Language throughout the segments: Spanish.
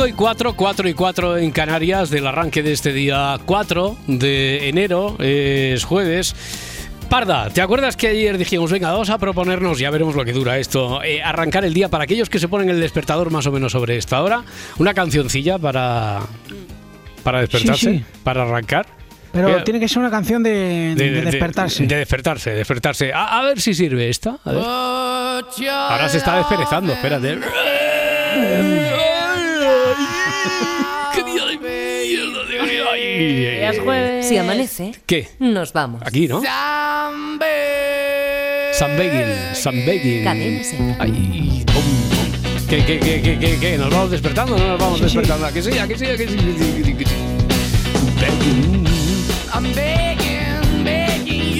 Cinco y 4, 4 y 4 en Canarias del arranque de este día 4 de enero, es jueves. Parda, ¿te acuerdas que ayer dijimos, venga, vamos a proponernos, ya veremos lo que dura esto, eh, arrancar el día para aquellos que se ponen el despertador más o menos sobre esta hora? Una cancioncilla para, para despertarse, Sí, sí. para arrancar. Pero Eh, tiene que ser una canción de, de despertarse. De, despertarse, despertarse. A, a ver si sirve esta. a ver. Ahora se está desperezando, espérate. ¡Qué día de mierda, Dios mío! Ay. Es jueves. Si amanece, ¿Qué? nos vamos. Aquí, ¿no? San Begin, San Begin. Cadena Ser. Ay, pum, pum. ¿Qué, qué, qué, qué, qué, qué? ¿Nos vamos despertando o no nos vamos Sí, sí. despertando? ¿A que sí? ¿A que sí? ¿A que sí? Que sí, que sí, que sí? Begin. I'm begging, begging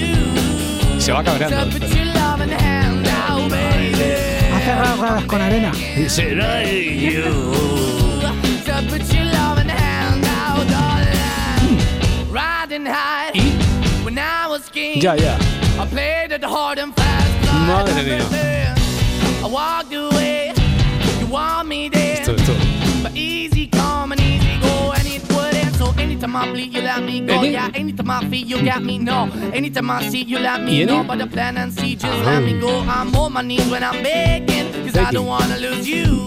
you Se va cabreando. to put your loving hand out, baby. Hace rasgadas con arena. Será yo. Put your loving hand out, darling. Riding high when I was king. Ya, ya. I played it hard and fast. Madre mía. I walked away. You want me there. Esto, esto. But easy come and easy go, and it wouldn't. So anytime I bleed, you let me go. Any- Yeah, anytime I feel, you got me. No, anytime I see, you let me know. But the plan and see, just Ah. let me go. I'm on my knees when I'm begging, cause I Begging. don't wanna lose you.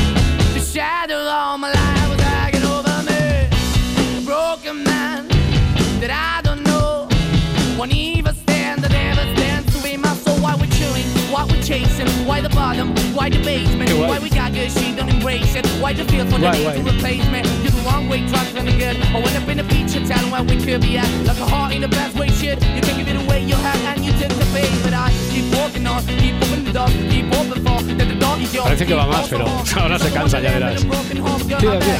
The shadow all my life was hanging over me. A broken man that I don't know. Won't even stand, that never stands to be my soul. Why we're chewing, why we're chasing, why the bottom, why the basement, Hey, why- we got good, she don't embrace it. Why the feel for the Why, need why? to replace me? You're the wrong way, trying to good. I went up in a feature town where we could be at. Like a heart in the best way, shit. You can give it away, you have, and you tend to pay. But I keep walking on, keep opening the door, keep open for that the door is yours. Parece que va más, pero ahora se cansa, ya verás. Tira, tira.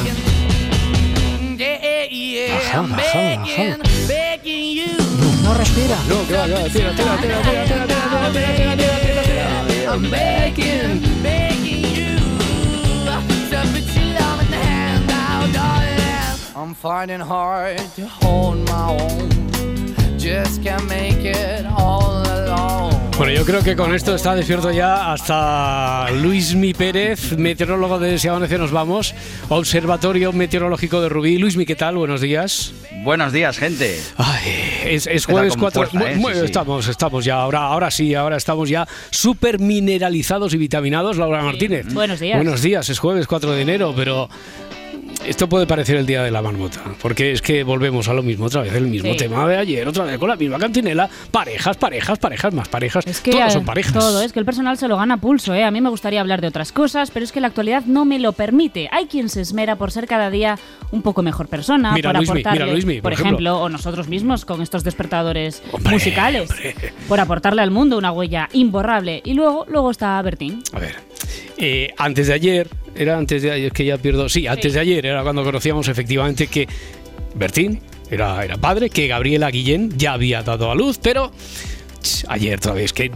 Yeah, yeah, Baja, I'm begging, begging you. No respira. No, que va, que va. Tira, tira, tira, tira, tira, tira, tira, tira, tira, tira, tira. I'm begging, begging you to put your love in the hand out, darling. I'm finding hard to hold my own. Just can't make it all alone. Bueno, yo creo que con esto está despierto ya hasta Luismi Pérez, meteorólogo de Si Amanece Nos Vamos, Observatorio Meteorológico de Rubí. Luismi, ¿qué tal? Buenos días. Buenos días, gente. Ay, es, jueves con 4. fuerza, ¿eh? Sí, sí. Estamos, estamos ya, ahora, ahora sí, ahora estamos ya súper mineralizados y vitaminados. Laura Martínez. Buenos días. Buenos días, es jueves 4 de enero, pero esto puede parecer el día de la marmota, porque es que volvemos a lo mismo otra vez, el mismo Sí. tema de ayer, otra vez con la misma cantinela, parejas, parejas, parejas, más parejas, Es que eh, son parejas. todo, es que el personal se lo gana a pulso, ¿eh? A mí me gustaría hablar de otras cosas, pero es que la actualidad no me lo permite. Hay quien se esmera por ser cada día un poco mejor persona, Mira, por mira, aportarle, por por ejemplo. ejemplo, o nosotros mismos con estos despertadores Hombre, musicales, hombre. por aportarle al mundo una huella imborrable. Y luego, luego está Bertín. A ver, eh, antes de ayer, era antes de ayer, que ya pierdo, sí, antes de ayer era cuando conocíamos efectivamente que Bertín era, era padre, que Gabriela Guillén ya había dado a luz, pero ayer todavía, es que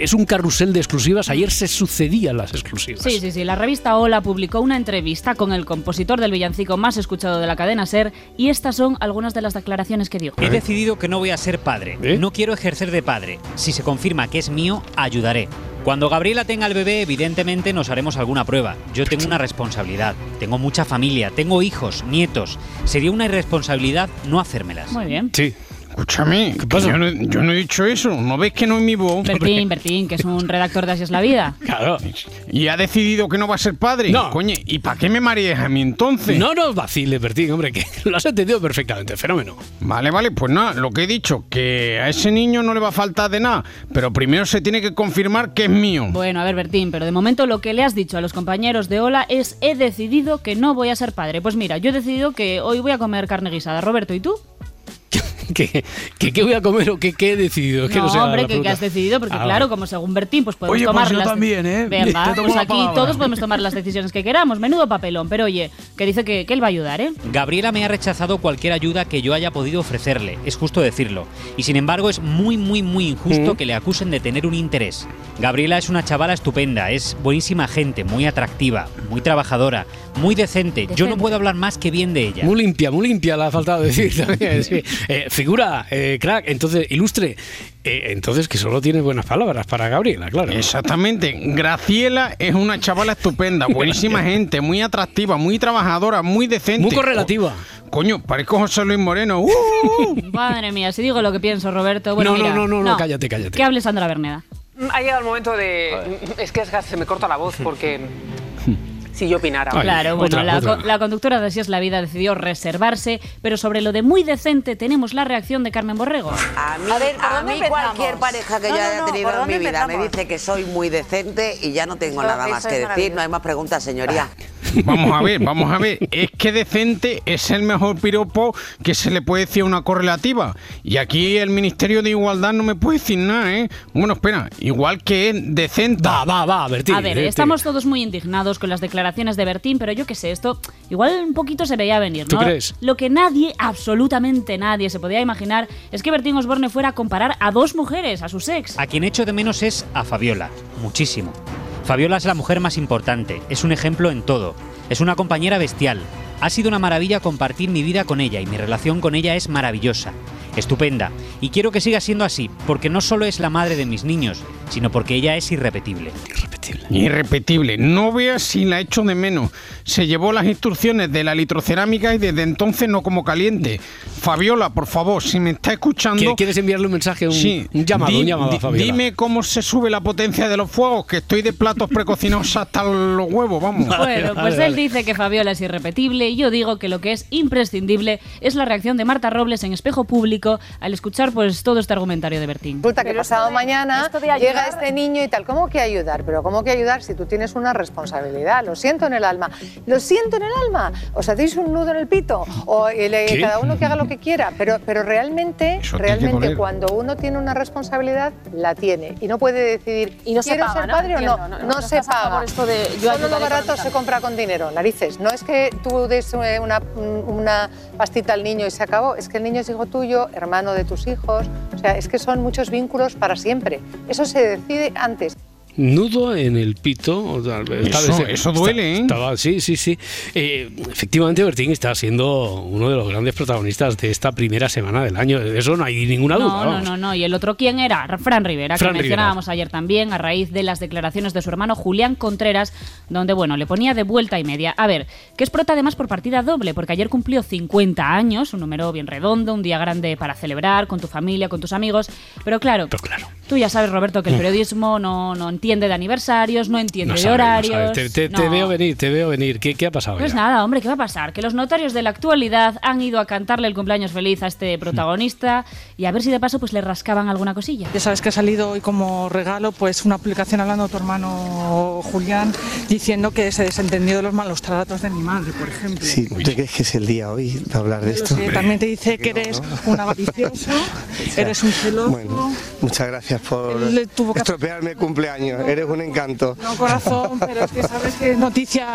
es un carrusel de exclusivas, ayer se sucedían las exclusivas. Sí, sí, sí. La revista Hola publicó una entrevista con el compositor del villancico más escuchado de la cadena Ser y estas son algunas de las declaraciones que dio. He decidido que no voy a ser padre. ¿Eh? No quiero ejercer de padre. Si se confirma que es mío, ayudaré. Cuando Gabriela tenga el bebé, evidentemente nos haremos alguna prueba. Yo tengo una responsabilidad, tengo mucha familia, tengo hijos, nietos. Sería una irresponsabilidad no hacérmelas. Muy bien. Sí. Escúchame, que pasa? yo, no, yo no he dicho eso. ¿No ves que no es mi voz? Bertín, Bertín, que es un redactor de Así es la vida. Claro. Y ha decidido que no va a ser padre. No. Coño, ¿y para qué me mareas a mí entonces? No nos vaciles, Bertín, hombre, que lo has entendido perfectamente. Fenómeno. Vale, vale, pues nada, lo que he dicho, que a ese niño no le va a faltar de nada, pero primero se tiene que confirmar que es mío. Bueno, a ver, Bertín, pero de momento lo que le has dicho a los compañeros de Ola es he decidido que no voy a ser padre. Pues mira, yo he decidido que hoy voy a comer carne guisada. Roberto, ¿y tú? ¿Qué, qué, qué voy a comer o qué, qué he decidido? Es que no, sé hombre, la que, que pregunta. has decidido, porque Ah, claro, como según Bertín, pues podemos Oye, pues tomar yo las también, ¿eh? Venga, Te tomo pues aquí palabra. todos podemos tomar las decisiones que queramos. Menudo papelón, pero oye, que dice que, que él va a ayudar, ¿eh? Gabriela me ha rechazado cualquier ayuda que yo haya podido ofrecerle, es justo decirlo. Y sin embargo es muy, muy, muy injusto que le acusen de tener un interés. Gabriela es una chavala estupenda, es buenísima gente, muy atractiva, muy trabajadora, muy decente. Yo no Decente. puedo hablar más que bien de ella. Muy limpia, muy limpia, le ha faltado decir también. sí. Eh, figura, eh, crack, entonces, ilustre. Eh, entonces, que solo tiene buenas palabras para Gabriela, claro. Exactamente. Graciela es una chavala estupenda, buenísima gente, muy atractiva, muy trabajadora, muy decente. Muy correlativa. Co- coño, parezco José Luis Moreno. ¡Uh! Madre mía, si digo lo que pienso, Roberto. Bueno, No, no, mira, no, no, no, cállate, cállate. Que hable Sandra Berneda. Ha llegado el momento de... Es que es que se me corta la voz porque... Si yo opinara. Ay, Claro, bueno, otra, la, otra. co- la conductora de Así es la vida decidió reservarse, pero sobre lo de muy decente tenemos la reacción de Carmen Borrego. A mí, A ver, ¿por a mí cualquier pareja que No, yo haya no, tenido ¿por en mi vida me dice que soy muy decente y ya no tengo nada más que decir. No hay más preguntas, señoría. Vamos a ver, vamos a ver. Es que decente es el mejor piropo que se le puede decir a una correlativa. Y aquí el Ministerio de Igualdad no me puede decir nada, ¿eh? Bueno, espera, igual que es decente. Va, va, va, Bertín. A ver, eh, estamos todos muy indignados con las declaraciones de Bertín, pero yo qué sé, esto igual un poquito se veía venir, ¿Tú ¿no? crees? Lo que nadie, absolutamente nadie, se podía imaginar es que Bertín Osborne fuera a comparar a dos mujeres, a su ex. A quien echo de menos es a Fabiola, muchísimo. Fabiola es la mujer más importante, es un ejemplo en todo, es una compañera bestial. Ha sido una maravilla compartir mi vida con ella y mi relación con ella es maravillosa, estupenda. Y quiero que siga siendo así, porque no solo es la madre de mis niños, sino porque ella es irrepetible. Irrepetible. Irrepetible. No veas si la echo de menos. Se llevó las instrucciones de la litrocerámica y desde entonces no como caliente. Fabiola, por favor, si me está escuchando... ¿Qui- ¿Quieres enviarle un mensaje, un, Sí, un llamado, di- un llamado di- a Fabiola? Dime cómo se sube la potencia de los fuegos, que estoy de platos precocinados hasta los huevos, vamos. Bueno, pues vale, él vale. dice que Fabiola es irrepetible y yo digo que lo que es imprescindible es la reacción de Marta Robles en espejo público al escuchar pues todo este argumentario de Bertín. Resulta que Pero pasado mañana llega este niño y tal. ¿Cómo que ayudar? Pero ¿cómo que ayudar si tú tienes una responsabilidad? Lo siento en el alma. Lo siento en el alma. ¿Os hacéis un nudo en el pito? O cada uno que haga lo que quiera. Pero, pero realmente, realmente cuando uno tiene una responsabilidad, la tiene. Y no puede decidir, Y no se ¿quiero paga, ser ¿no? padre o no? Entiendo, No, no, no, no se paga. esto de yo Solo lo barato se compra con dinero, narices. No es que tú des eh, una, una pastita al niño y se acabó. Es que el niño es hijo tuyo, hermano de tus hijos. O sea, es que son muchos vínculos para siempre. Eso se decide antes. Nudo en el pito. Eso- vez- eso duele, ¿eh? estaba- sí, sí, sí. Eh, efectivamente, Bertín está siendo uno de los grandes protagonistas de esta primera semana del año. De eso no hay ninguna duda. No, no, vamos. no, no. Y el otro, ¿quién era? Fran Rivera, Fran que mencionábamos ayer también, a raíz de las declaraciones de su hermano Julián Contreras, donde, bueno, le ponía de vuelta y media. A ver, que es prota además por partida doble, porque ayer cumplió 50 años, un número bien redondo, un día grande para celebrar con tu familia, con tus amigos. Pero claro, Pero claro. Tú ya sabes, Roberto, que el periodismo no, no entiende de aniversarios, no entiende No de sabe, no horarios. sabe. Te, te- te no. veo venir, te veo venir. ¿Qué, qué ha pasado? Pues ya? nada, hombre, ¿qué va a pasar? Que los notarios de la actualidad han ido a cantarle el cumpleaños feliz a este protagonista y a ver si de paso pues le rascaban alguna cosilla. Ya sabes que ha salido hoy como regalo pues una publicación hablando de tu hermano Julián diciendo que se desentendió de los malos tratos de mi madre, por ejemplo. Sí, ¿tú crees que es el día hoy de hablar de Yo esto? sé, también te dice que eres un avaricioso, eres un celoso. Bueno, muchas gracias por Él tuvo que- estropearme el cumpleaños. Eres un encanto. No, corazón, pero es que sabes que es noticia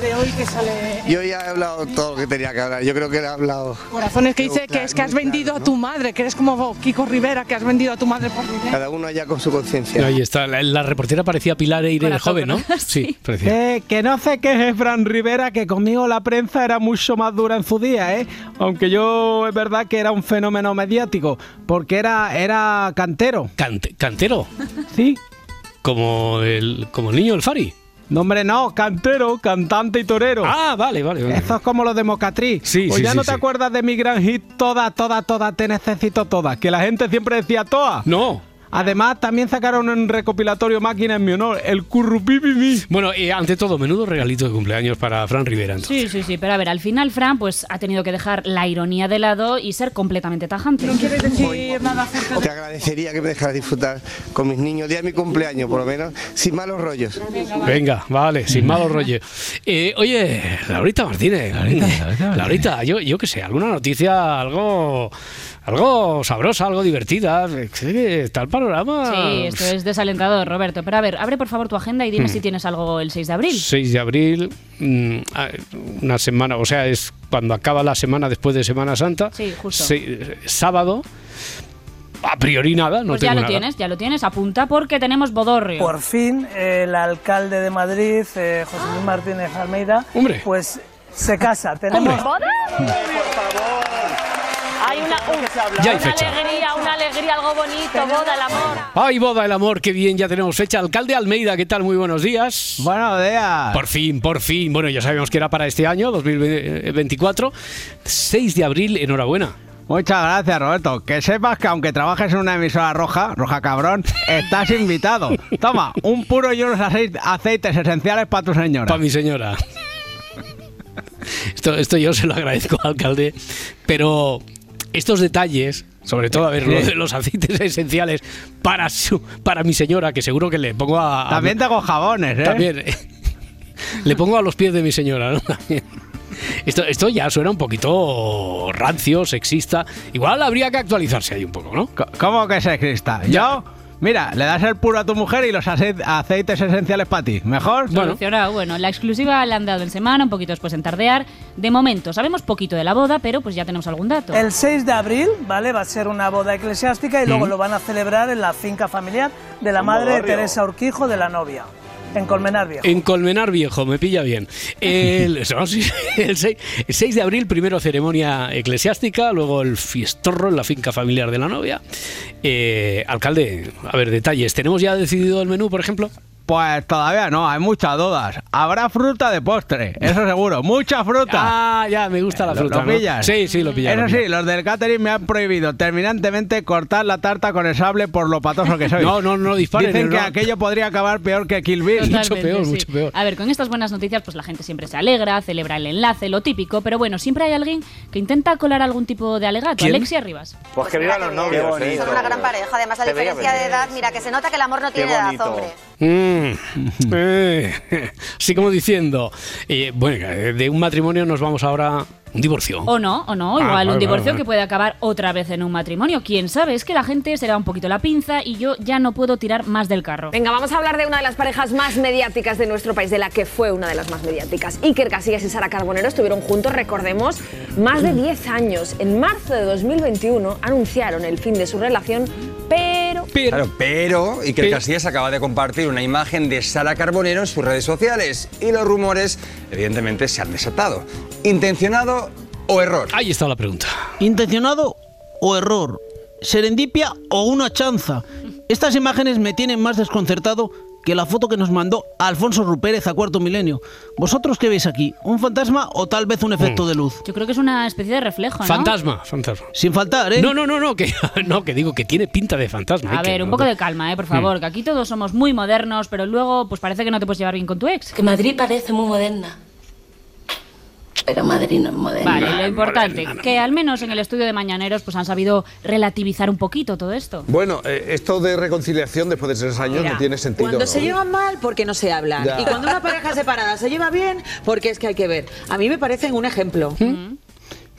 de hoy que sale. Yo ya he hablado todo lo que tenía que hablar. Yo creo que he hablado. Corazones que dice que es que has vendido a ¿no? tu madre, que eres como Kiko Rivera, que has vendido a tu madre por dinero. Cada uno allá con su conciencia. Ahí está. La, la reportera parecía Pilar Eire Corazón, joven, ¿no? Sí, parecía. Que, que no se queje Fran Rivera, que conmigo la prensa era mucho más dura en su día, ¿eh? Aunque yo es verdad que era un fenómeno mediático, porque era, era cantero, Cante- cantero. ¿sí? como el, como el niño del Fari. No, hombre, no, cantero, cantante y torero. Ah, vale, vale. vale. Eso es como los de Mocatriz. Sí, pues sí, ya sí, no te acuerdas de mi gran hit, toda, toda, toda, te necesito toda. Que la gente siempre decía toa. No. Además, también sacaron un recopilatorio máquina en mi honor, el Currupipimi. Bueno, eh, ante todo, menudo regalito de cumpleaños para Fran Rivera. entonces. Sí, sí, sí, pero a ver, al final Fran pues ha tenido que dejar la ironía de lado y ser completamente tajante. ¿No quieres decir nada acerca Te agradecería que me dejaras disfrutar con mis niños, día de mi cumpleaños, por lo menos, sin malos rollos. Venga, vale, sin malos rollos. Eh, oye, Laurita Martínez. Laurita, yo, yo qué sé, alguna noticia, algo, algo sabrosa, algo divertida. Que Está el panorama. Sí, esto es desalentador, Roberto. Pero a ver, abre por favor tu agenda y dime Hmm. si tienes algo el 6 de abril. 6 de abril, mm, ah, una semana, o sea, es cuando acaba la semana después de Semana Santa. Sí, justo. Se- sábado, a priori nada, no pues ya lo nada. tienes, ya lo tienes. Apunta porque tenemos bodorrio. Por fin, el alcalde de Madrid, eh, José Luis Martínez Almeida, pues se casa. Tenemos... Hay una, Ya hay una fecha. alegría, una alegría, algo bonito, boda, el amor. Ay, boda el amor, qué bien, ya tenemos fecha. Alcalde Almeida, ¿qué tal? Muy buenos días. Buenos días. Por fin, por fin. Bueno, ya sabíamos que era para este año, 2024. 6 de abril, enhorabuena. Muchas gracias, Roberto. Que sepas que aunque trabajes en una emisora roja, roja cabrón, estás invitado. Toma, un puro y unos acei- aceites esenciales para tu señora. Para mi señora. Esto, esto yo se lo agradezco, alcalde. Pero estos detalles, sobre todo, a ver, lo de los aceites esenciales para, su, para mi señora, que seguro que le pongo a. a- También tengo jabones, ¿eh? También. Le pongo a los pies de mi señora, ¿no? También. Esto, esto ya suena un poquito rancio, sexista. Igual habría que actualizarse ahí un poco, ¿no? ¿Cómo que sexista? Yo, mira, le das el puro a tu mujer y los ace- aceites esenciales para ti. ¿Mejor? Solucionado. Bueno, la exclusiva la han dado en semana, un poquito después en tardear. De momento, sabemos poquito de la boda, pero pues ya tenemos algún dato. El 6 de abril, ¿vale? Va a ser una boda eclesiástica y luego Mm. lo van a celebrar en la finca familiar de la madre de. Teresa Urquijo de la novia, en Colmenar Viejo. En Colmenar Viejo, me pilla bien. El, no, sí, el 6, el 6 de abril, primero ceremonia eclesiástica, luego el fiestorro en la finca familiar de la novia. Eh, alcalde, a ver, detalles. ¿Tenemos ya decidido el menú, por ejemplo? Pues todavía no, hay muchas dudas. Habrá fruta de postre, eso seguro. Mucha fruta. Ah, ya, me gusta la ¿Lo- fruta. ¿Lo, ¿no? pillas? Sí, sí, lo pillas. Eso lo sí, los del catering me han prohibido terminantemente cortar la tarta con el sable por lo patoso que soy. No, no, no disparen, Dicen que no. aquello podría acabar peor que Kill Bill. Totalmente, sí. A ver, con estas buenas noticias, pues la gente siempre se alegra, celebra el enlace, lo típico, pero bueno, siempre hay alguien que intenta colar alún tipo de alegato. ¿Quién? Alexia Rivas. Pues que vivan los novios, ¿eh? Son una gran pareja, además a Se veía diferencia de edad, mira que se nota que el amor no tiene edad, hombre. Mm, eh, así como diciendo, eh, bueno, de un matrimonio nos vamos ahora a un divorcio. O no, o no, Ah, igual vale, un divorcio vale, vale. que puede acabar otra vez en un matrimonio. Quién sabe, es que la gente se da un poquito la pinza y yo ya no puedo tirar más del carro. Venga, vamos a hablar de una de las parejas más mediáticas de nuestro país, de la que fue una de las más mediáticas. Iker Casillas y Sara Carbonero estuvieron juntos, recordemos, más de 10 años. En marzo de 2021 anunciaron el fin de su relación, pero... Claro, pero Iker Casillas acaba de compartir una imagen de Sara Carbonero en sus redes sociales y los rumores, evidentemente, se han desatado. ¿Intencionado o error? Ahí está la pregunta. ¿Intencionado o error? ¿Serendipia o una chanza? Estas imágenes me tienen más desconcertado que la foto que nos mandó Alfonso Rupérez a cuarto milenio. ¿Vosotros qué veis aquí? ¿Un fantasma o tal vez un efecto de luz? Yo creo que es una especie de reflejo, ¿no? Fantasma, fantasma. Sin faltar, ¿eh? No, no, no, no, que, no, que digo que tiene pinta de fantasma. A ¿eh? Que ver, un no- poco de calma, ¿eh? por favor, Mm. que aquí todos somos muy modernos, pero luego pues parece que no te puedes llevar bien con tu ex. Que Madrid parece muy moderna. Pero Madrid no es moderna. Vale, lo importante, que al menos en el estudio de Mañaneros pues han sabido relativizar un poquito todo esto. Bueno, eh, esto de reconciliación después de tres años no tiene sentido. Cuando ¿no? se llevan mal, porque no se hablan. Ya. Y cuando una pareja separada se lleva bien, porque es que hay que ver. A mí me parecen un ejemplo.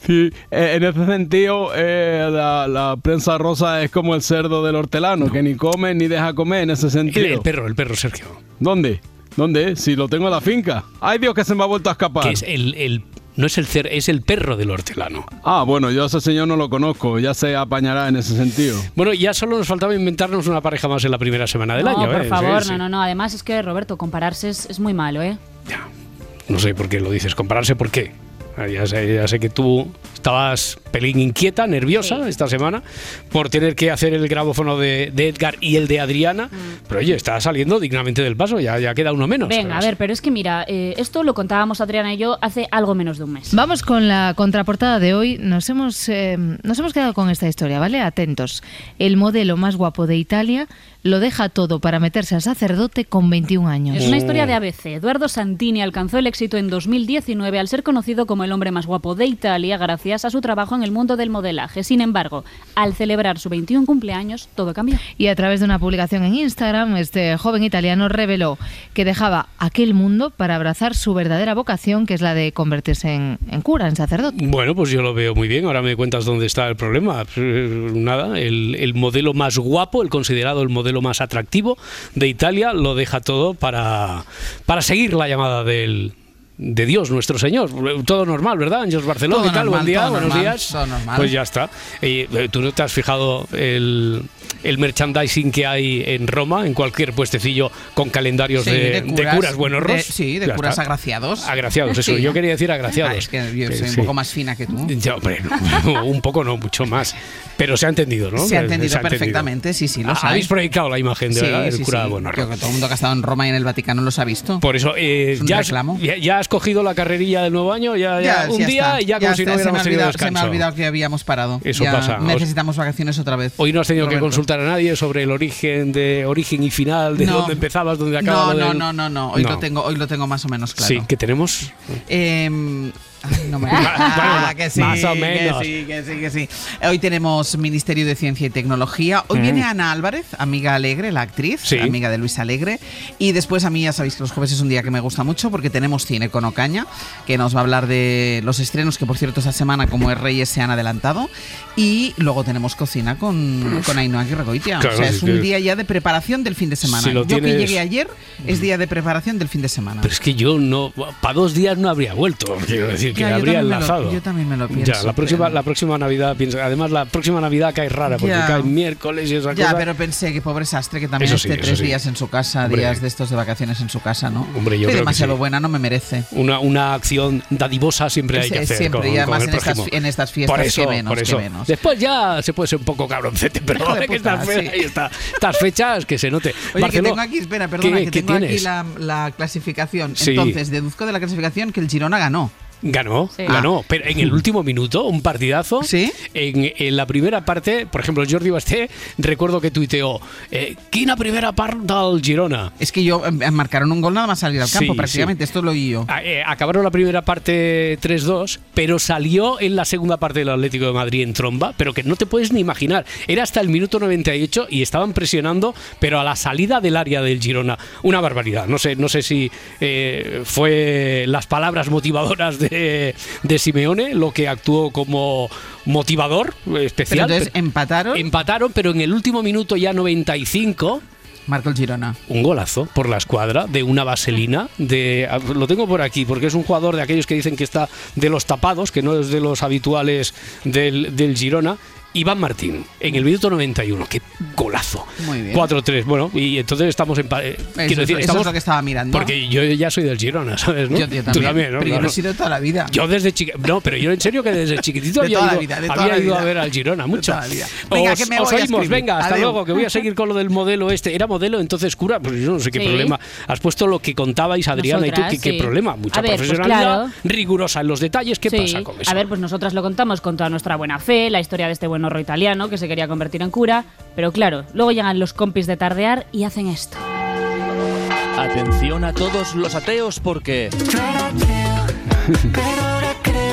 Sí, eh, en ese sentido, eh, la, la prensa rosa es como el cerdo del hortelano, que ni come ni deja comer en ese sentido. El, el perro, el perro, Sergio. ¿Dónde? ¿Dónde? Si lo tengo en la finca. ¡Ay, Dios, que se me ha vuelto a escapar! Que es el, el- no es el cer, es el perro del hortelano. Ah, bueno, yo a ese señor no lo conozco, ya se apañará en ese sentido. Bueno, ya solo nos faltaba inventarnos una pareja más en la primera semana del no, año. por ¿eh? favor, Sí, no, sí. no, no. Además es que, Roberto, compararse es, es muy malo, ¿eh? No sé por qué lo dices. Compararse por qué. Ya sé, ya sé que tú estabas pelín inquieta, nerviosa esta semana por tener que hacer el grabófono de, de Edgar y el de Adriana, pero oye, está saliendo dignamente del paso, ya, ya queda uno menos. Venga, a ver, pero es que mira, eh, esto lo contábamos Adriana y yo hace algo menos de un mes. Vamos con la contraportada de hoy. Nos hemos, eh, nos hemos quedado con esta historia, ¿vale? Atentos. El modelo más guapo de Italia lo deja todo para meterse a sacerdote con 21 años. Es una historia de ABC. Eduardo Santini alcanzó el éxito en 2019 al ser conocido como el hombre más guapo de Italia gracias a su trabajo en el mundo del modelaje. Sin embargo, al celebrar su 21 cumpleaños, todo cambió. Y a través de una publicación en Instagram, este joven italiano reveló que dejaba aquel mundo para abrazar su verdadera vocación, que es la de convertirse en, en cura, en sacerdote. Bueno, pues yo lo veo muy bien. Ahora me cuentas dónde está el problema. Eh, Nada, el, el modelo más guapo, el considerado el modelo más atractivo de Italia, lo deja todo para, para seguir la llamada del, de Dios, nuestro Señor. Todo normal, ¿verdad? Ángeles Barcelona, Todo ¿qué tal? normal, Buen día, buenos normal, días. todo normal. Pues ya está. Eh, ¿Tú no te has fijado el, el merchandising que hay en Roma, en cualquier puestecillo con calendarios Sí, de, de curas, buenos de- sí, de Ya curas está. agraciados. Agraciados, eso. Sí. Yo quería decir agraciados. Ah, es que yo soy un poco más fina que tú. Hombre, no, un poco no, mucho más. Pero se ha entendido, ¿no? Se ha entendido perfectamente, sí, sí, lo Ah. Habéis proyectado la imagen de del cura sí. Buenos Creo que todo el mundo que ha estado en Roma y en el Vaticano los ha visto. Por eso, eh, Es ya, has, reclamo. ya, ya has cogido la carrerilla del nuevo año, ya, ya, un día y ya como si no se hubiéramos ha tenido olvidado- Se me ha olvidado que habíamos parado. Eso pasa. Os- Necesitamos vacaciones otra vez. Hoy no has tenido que Roberto. Consultar a nadie sobre el origen de origen y final, de No. dónde empezabas, dónde acabas. No, no, del- no, no, no. Hoy No. lo tengo, hoy lo tengo más o menos claro. Sí, que tenemos. Em, ay, no me Ah, que sí, más o que menos. sí, que sí, que sí. Hoy tenemos Ministerio de Ciencia y Tecnología. Hoy Mm. viene Ana Álvarez, amiga alegre, la actriz, Sí. amiga de Luis Alegre. Y después a mí ya sabéis que los jueves es un día que me gusta mucho porque tenemos cine con Ocaña, que nos va a hablar de los estrenos que por cierto esta semana como es Reyes se han adelantado. Y luego tenemos cocina con, con Ainhoa. Claro, o sea, es que- un día ya de preparación del fin de semana. Si Yo que llegué ayer es día de preparación del fin de semana. Pero es que yo no. Para dos días no habría vuelto. Quiero decir, que Ya, yo habría lo- enlazado. yo también me lo pienso, Ya, la próxima, la próxima Navidad, piensa. Además, la próxima Navidad cae rara porque Ya. cae miércoles y esa Ya, cosa. pero pensé que pobre Sastre que también sí, esté tres sí. días en su casa, Hombre. días de estos de vacaciones en su casa, ¿no? Hombre, yo creo que demasiado sí. buena, no me merece. Una, una acción dadivosa siempre hay que hacer. siempre, con- y además con el en estas- en estas fiestas, por eso, qué menos, por eso. menos. Después ya se puede ser un poco cabroncete, pero de que estas, está. estas fechas que se note. Oye, Barcelona- que tengo aquí, espera, perdona, ¿Qué- que tengo aquí la, la clasificación. Entonces, deduzco de la clasificación que el Girona ganó. Ganó, Sí. ganó, Ah. pero en el último minuto, un partidazo. ¿Sí? En, en la primera parte, por ejemplo, Jordi Basté, recuerdo que tuiteó, eh, quina primera part del Girona. Es que yo eh, marcaron un gol nada más salir al campo, Sí, prácticamente. Esto lo oí yo. Ah, eh, acabaron la primera parte 3-2, pero salió en la segunda parte del Atlético de Madrid en tromba, pero que no te puedes ni imaginar. Era hasta el minuto 98 y estaban presionando, pero a la salida del área del Girona. Una barbaridad. No sé, no sé si eh, fue las palabras motivadoras de, de Simeone lo que actuó como motivador eh, especial. Pero entonces, ¿empataron? Empataron, pero en el último minuto ya 95 Marco el Girona. un golazo por la escuadra de una vaselina de ah, lo tengo por aquí porque es un jugador de aquellos que dicen que está de los tapados que no es de los habituales del, del Girona Iván Martín en el minuto 91 qué golazo Muy bien. 4-3 bueno y entonces estamos en eh, Eso, quiero decir eso estamos es lo que estaba mirando. porque yo ya soy del Girona sabes ¿no? Yo- yo Tú también, también ¿no? pero yo Claro. lo he sido toda la vida. yo desde chiquito no pero yo en serio que desde chiquitito De había, toda la ido, vida, de toda había la ido a ver al Girona mucho toda la vida. Venga, os, que me voy oímos venga hasta luego que voy a seguir con lo del modelo este era modelo entonces cura pues yo no sé qué Sí. problema has puesto lo que contabais Adriana y tú Nosotras, qué, problema mucha pues profesionalidad claro. rigurosa en los detalles qué Sí. pasa con eso A ver, pues nosotras lo contamos con toda nuestra buena fe, la historia de este buen italiano que se quería convertir en cura, pero claro, luego llegan los compis de tardear y hacen esto. Atención a todos los ateos porque...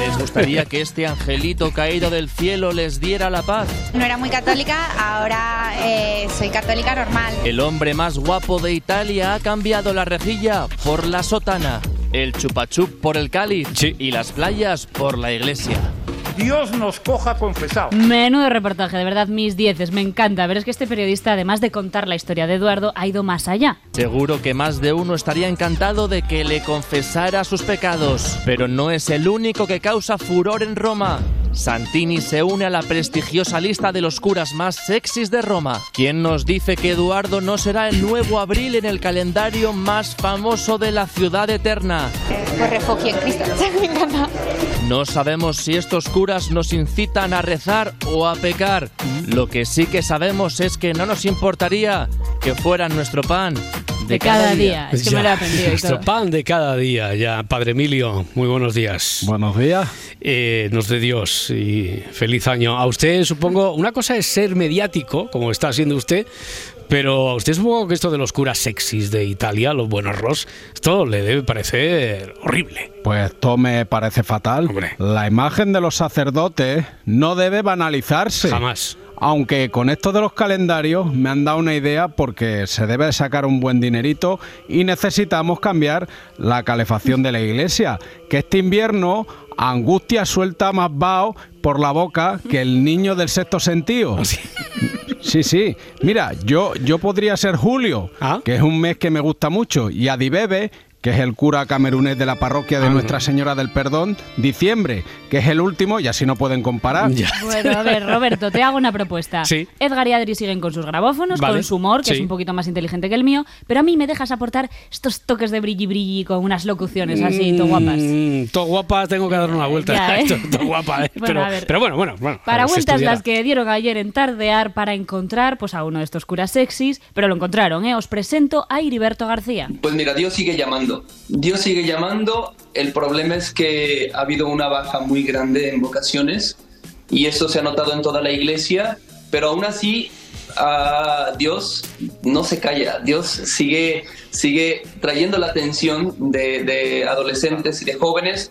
¿Les gustaría que este angelito caído del cielo les diera la paz? No era muy católica, ahora eh, soy católica normal. El hombre más guapo de Italia ha cambiado la rejilla por la sotana, el chupachup por el cáliz y las playas por la iglesia. Dios nos coja confesado. Menudo reportaje, de verdad, mis dieces, me encanta. Pero es que este periodista, además de contar la historia de Eduardo, ha ido más allá. Seguro que más de uno estaría encantado de que le confesara sus pecados, pero no es el único que causa furor en Roma. Santini se une a la prestigiosa lista de los curas más sexys de Roma. ¿Quién nos dice que Eduardo no será el nuevo abril en el calendario más famoso de la ciudad eterna? Pues refugio en Cristo. Me encanta. No sabemos si estos curas nos incitan a rezar o a pecar. Lo que sí que sabemos es que no nos importaría que fueran nuestro pan de, cada, día. Es que me lo he aprendido y Nuestro todo. pan de cada día, ya. Padre Emilio, muy buenos días. Buenos días. Eh, nos de Dios y feliz año. A usted, supongo, una cosa es ser mediático, como está siendo usted, pero a usted supongo que esto de los curas sexys de Italia, los buenos ros, esto le debe parecer horrible. Pues esto me parece fatal. La imagen de los sacerdotes no debe banalizarse. Jamás. Aunque con esto de los calendarios me han dado una idea porque se debe sacar un buen dinerito y necesitamos cambiar la calefacción de la iglesia. Que este invierno Angustia suelta más vaho por la boca que el niño del sexto sentido. Sí, sí. Mira, yo, yo podría ser Julio, que es un mes que me gusta mucho, y Adibebe, que es el cura camerunés de la parroquia de Nuestra Señora del Perdón, diciembre, que es el último, y así no pueden comparar. Bueno, a ver, Roberto, te hago una propuesta. Sí. Edgar y Adri siguen con sus grabófonos, Vale. con su humor, que Sí. es un poquito más inteligente que el mío, pero a mí me dejas aportar estos toques de brilli brilli con unas locuciones así, todo guapas. Mm, todo guapa, tengo que dar una vuelta. Ya, ¿eh? Guapa, ¿eh? Bueno, pero, a ver. pero bueno, bueno, bueno. Para si vueltas las que dieron ayer en tardear para encontrar pues a uno de estos curas sexys, pero lo encontraron, ¿eh? Os presento a Heriberto García. Pues mira, Dios sigue llamando. Dios sigue llamando. El problema es que ha habido una baja muy grande en vocaciones y eso se ha notado en toda la iglesia, pero aún así ah, Dios no se calla. Dios sigue, sigue trayendo la atención de, de adolescentes y de jóvenes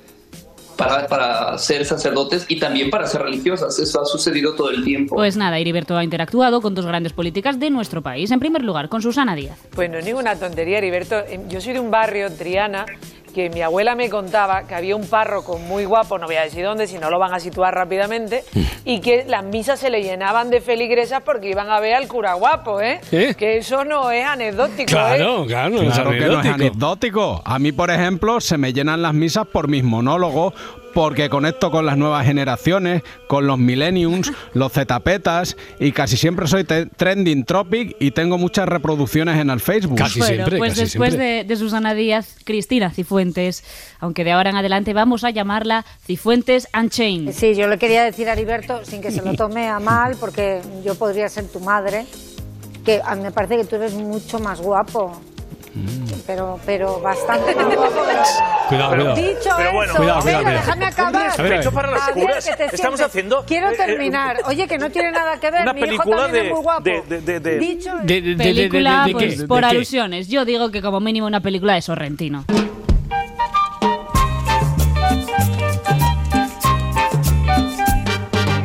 para, para ser sacerdotes y también para ser religiosas. Eso ha sucedido todo el tiempo. Pues nada, Heriberto ha interactuado con dos grandes políticas de nuestro país. En primer lugar, con Susana Díaz. Pues no es ninguna tontería, Heriberto. Eh, Yo soy de un barrio, Triana, que mi abuela me contaba que había un párroco muy guapo, no voy a decir dónde, si no lo van a situar rápidamente, y que las misas se le llenaban de feligresas porque iban a ver al cura guapo, ¿eh? ¿Eh? Que eso no es anecdótico, Claro, ¿eh? claro, no es Claro que no es anecdótico. anecdótico. A mí, por ejemplo, se me llenan las misas por mis monólogos, porque conecto con las nuevas generaciones, con los millenniums, los zetapetas, y casi siempre soy trending topic y tengo muchas reproducciones en el Facebook. bueno, pues después de, de Susana Díaz, Cristina Cifuentes, aunque de ahora en adelante vamos a llamarla Cifuentes Unchained. Sí, yo le quería decir a Heriberto, sin que se lo tome a mal, porque yo podría ser tu madre, que a mí me parece que tú eres mucho más guapo. Pero, pero bastante más guapo que los- Cuidado, cuidado. Dicho Pero bueno, eso, cuidado, venga, cuidado, cuidado. déjame acabar. Un para ver, curas. que te Estamos sientes. haciendo, Quiero eh, eh, terminar. Oye, que no tiene nada que ver. una Mi hijo película también de- es muy guapo. de- de- de- de- Dicho de- de- de- de- Película, de- de pues por alusiones. Yo digo que como mínimo una película de Sorrentino.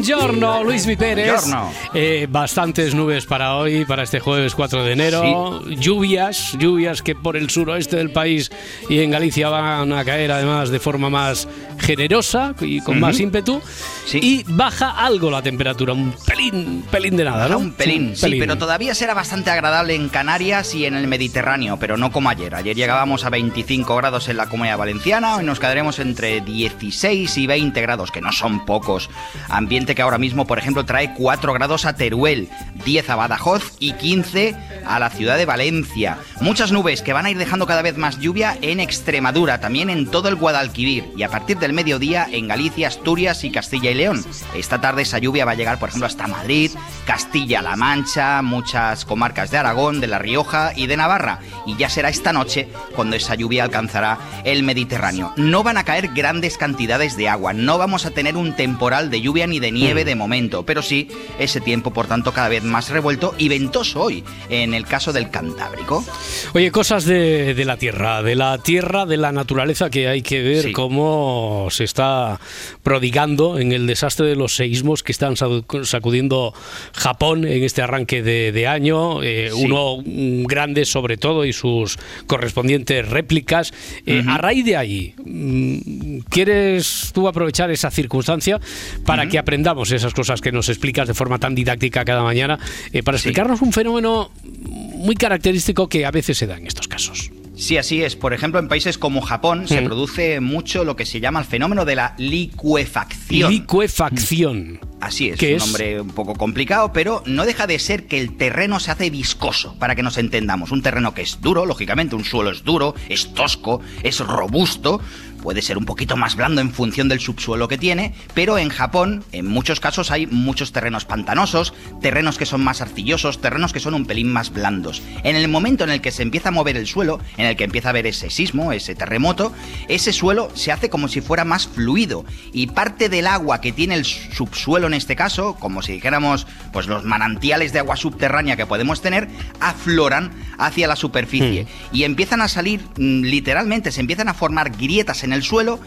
Buongiorno, Luis. Buongiorno. Eh, bastantes nubes para hoy, para este jueves 4 de enero. Lluvias, lluvias que por el suroeste del país y en Galicia van a caer además de forma más generosa y con Ujú. más ímpetu. Y baja algo la temperatura, un pelín, pelín de nada, ¿no? Un pelín, sí, pero todavía será bastante agradable en Canarias y en el Mediterráneo, pero no como ayer. Ayer llegábamos a 25 grados en la Comunidad Valenciana, hoy nos quedaremos entre 16 y 20 grados, que no son pocos. Ambiente que ahora mismo, por ejemplo, trae 4 grados a Teruel, 10 a Badajoz y 15 a la ciudad de Valencia. Muchas nubes que van a ir dejando cada vez más lluvia en Extremadura, también en todo el Guadalquivir y a partir del mediodía en Galicia, Asturias y Castilla y León. Esta tarde esa lluvia va a llegar, por ejemplo, hasta Madrid, Castilla-La Mancha, muchas comarcas de Aragón, de La Rioja y de Navarra. Y ya será esta noche cuando esa lluvia alcanzará el Mediterráneo. No van a caer grandes cantidades de agua, no vamos a tener un temporal de lluvia ni de nieve nieve Mm. de momento, pero sí ese tiempo, por tanto, cada vez más revuelto y ventoso hoy, en el caso del Cantábrico. Oye, cosas de, de la tierra, de la tierra, de la naturaleza, que hay que ver Sí. cómo se está prodigando en el desastre de los seísmos que están sacu- sacudiendo Japón en este arranque de, de año. eh, Sí. Uno mm, grande sobre todo y sus correspondientes réplicas. Eh, A raíz de ahí, mm, ¿quieres tú aprovechar esa circunstancia para que aprendamos esas cosas que nos explicas de forma tan didáctica cada mañana, eh, para explicarnos un fenómeno muy característico que a veces se da en estos casos? Sí, así es. Por ejemplo, en países como Japón se Mm. produce mucho lo que se llama el fenómeno de la licuefacción. Licuefacción. Así es, ¿Qué un es? nombre un poco complicado, pero no deja de ser que el terreno se hace viscoso, para que nos entendamos. Un terreno que es duro, lógicamente, un suelo es duro, es tosco, es robusto, puede ser un poquito más blando en función del subsuelo que tiene, pero en Japón, en muchos casos, hay muchos terrenos pantanosos, terrenos que son más arcillosos, terrenos que son un pelín más blandos. En el momento en el que se empieza a mover el suelo, en el que empieza a haber ese sismo, ese terremoto, ese suelo se hace como si fuera más fluido y parte del agua que tiene el subsuelo en este caso, como si dijéramos pues los manantiales de agua subterránea que podemos tener, afloran hacia la superficie y empiezan a salir mm, literalmente, se empiezan a formar grietas en el suelo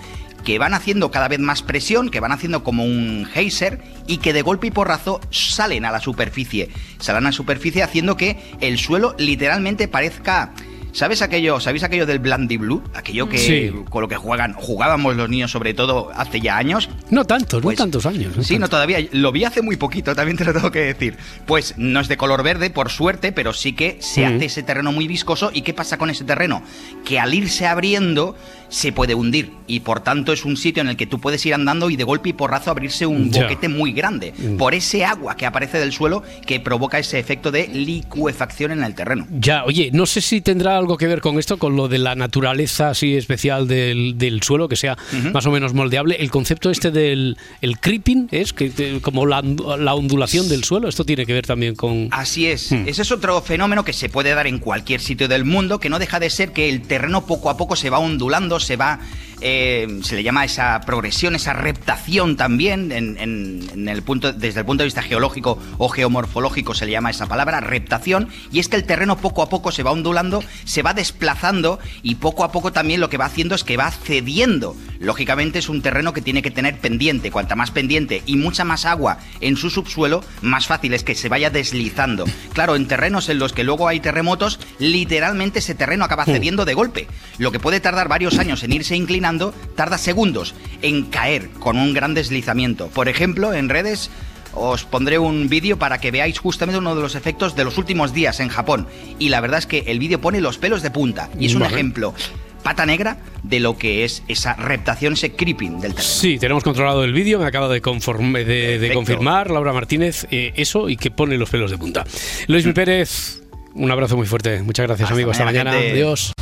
que van haciendo cada vez más presión, que van haciendo como un geyser y que de golpe y porrazo salen a la superficie. Salen a la superficie haciendo que el suelo literalmente parezca ¿Sabes aquello, ¿Sabéis aquello del Blandy Blue? Aquello que Sí. con lo que juegan, jugábamos los niños sobre todo hace ya años. No tantos, no tantos años. no Sí, no todavía. Lo vi hace muy poquito, también te lo tengo que decir. Pues no es de color verde, por suerte, pero sí que se Mm. hace ese terreno muy viscoso. ¿Y qué pasa con ese terreno? Que al irse abriendo se puede hundir. Y por tanto es un sitio en el que tú puedes ir andando y de golpe y porrazo abrirse un boquete muy grande. Mm. Por ese agua que aparece del suelo que provoca ese efecto de licuefacción en el terreno. Ya, oye, no sé si tendrá algo que ver con esto, con lo de la naturaleza así especial del, del suelo, que sea más o menos moldeable. El concepto este del el creeping es que como la, la ondulación del suelo, esto tiene que ver también con... Así es. Hmm. Ese es otro fenómeno que se puede dar en cualquier sitio del mundo, que no deja de ser que el terreno poco a poco se va ondulando, se va. Eh, se le llama esa progresión, esa reptación también, en, en- en el punto, desde el punto de vista geológico o geomorfológico se le llama esa palabra, reptación, y es que el terreno poco a poco se va ondulando, se va desplazando y poco a poco también lo que va haciendo es que va cediendo. Lógicamente es un terreno que tiene que tener pendiente, cuanta más pendiente y mucha más agua en su subsuelo, más fácil es que se vaya deslizando. Claro, en terrenos en los que luego hay terremotos, literalmente ese terreno acaba cediendo de golpe. Lo que puede tardar varios años en irse inclinando, tarda segundos en caer con un gran deslizamiento. Por ejemplo, en redes os pondré un vídeo para que veáis justamente uno de los efectos de los últimos días en Japón. Y la verdad es que el vídeo pone los pelos de punta. Y es un Vale. ejemplo pata negra de lo que es esa reptación, ese creeping del terreno. Sí, tenemos controlado el vídeo, me acaba de, conforme- de, de Perfecto. confirmar Laura Martínez eh, eso y que pone los pelos de punta. Luis Pérez, un abrazo muy fuerte. Muchas gracias, amigo. Hasta mañana, mañana. gente. Adiós.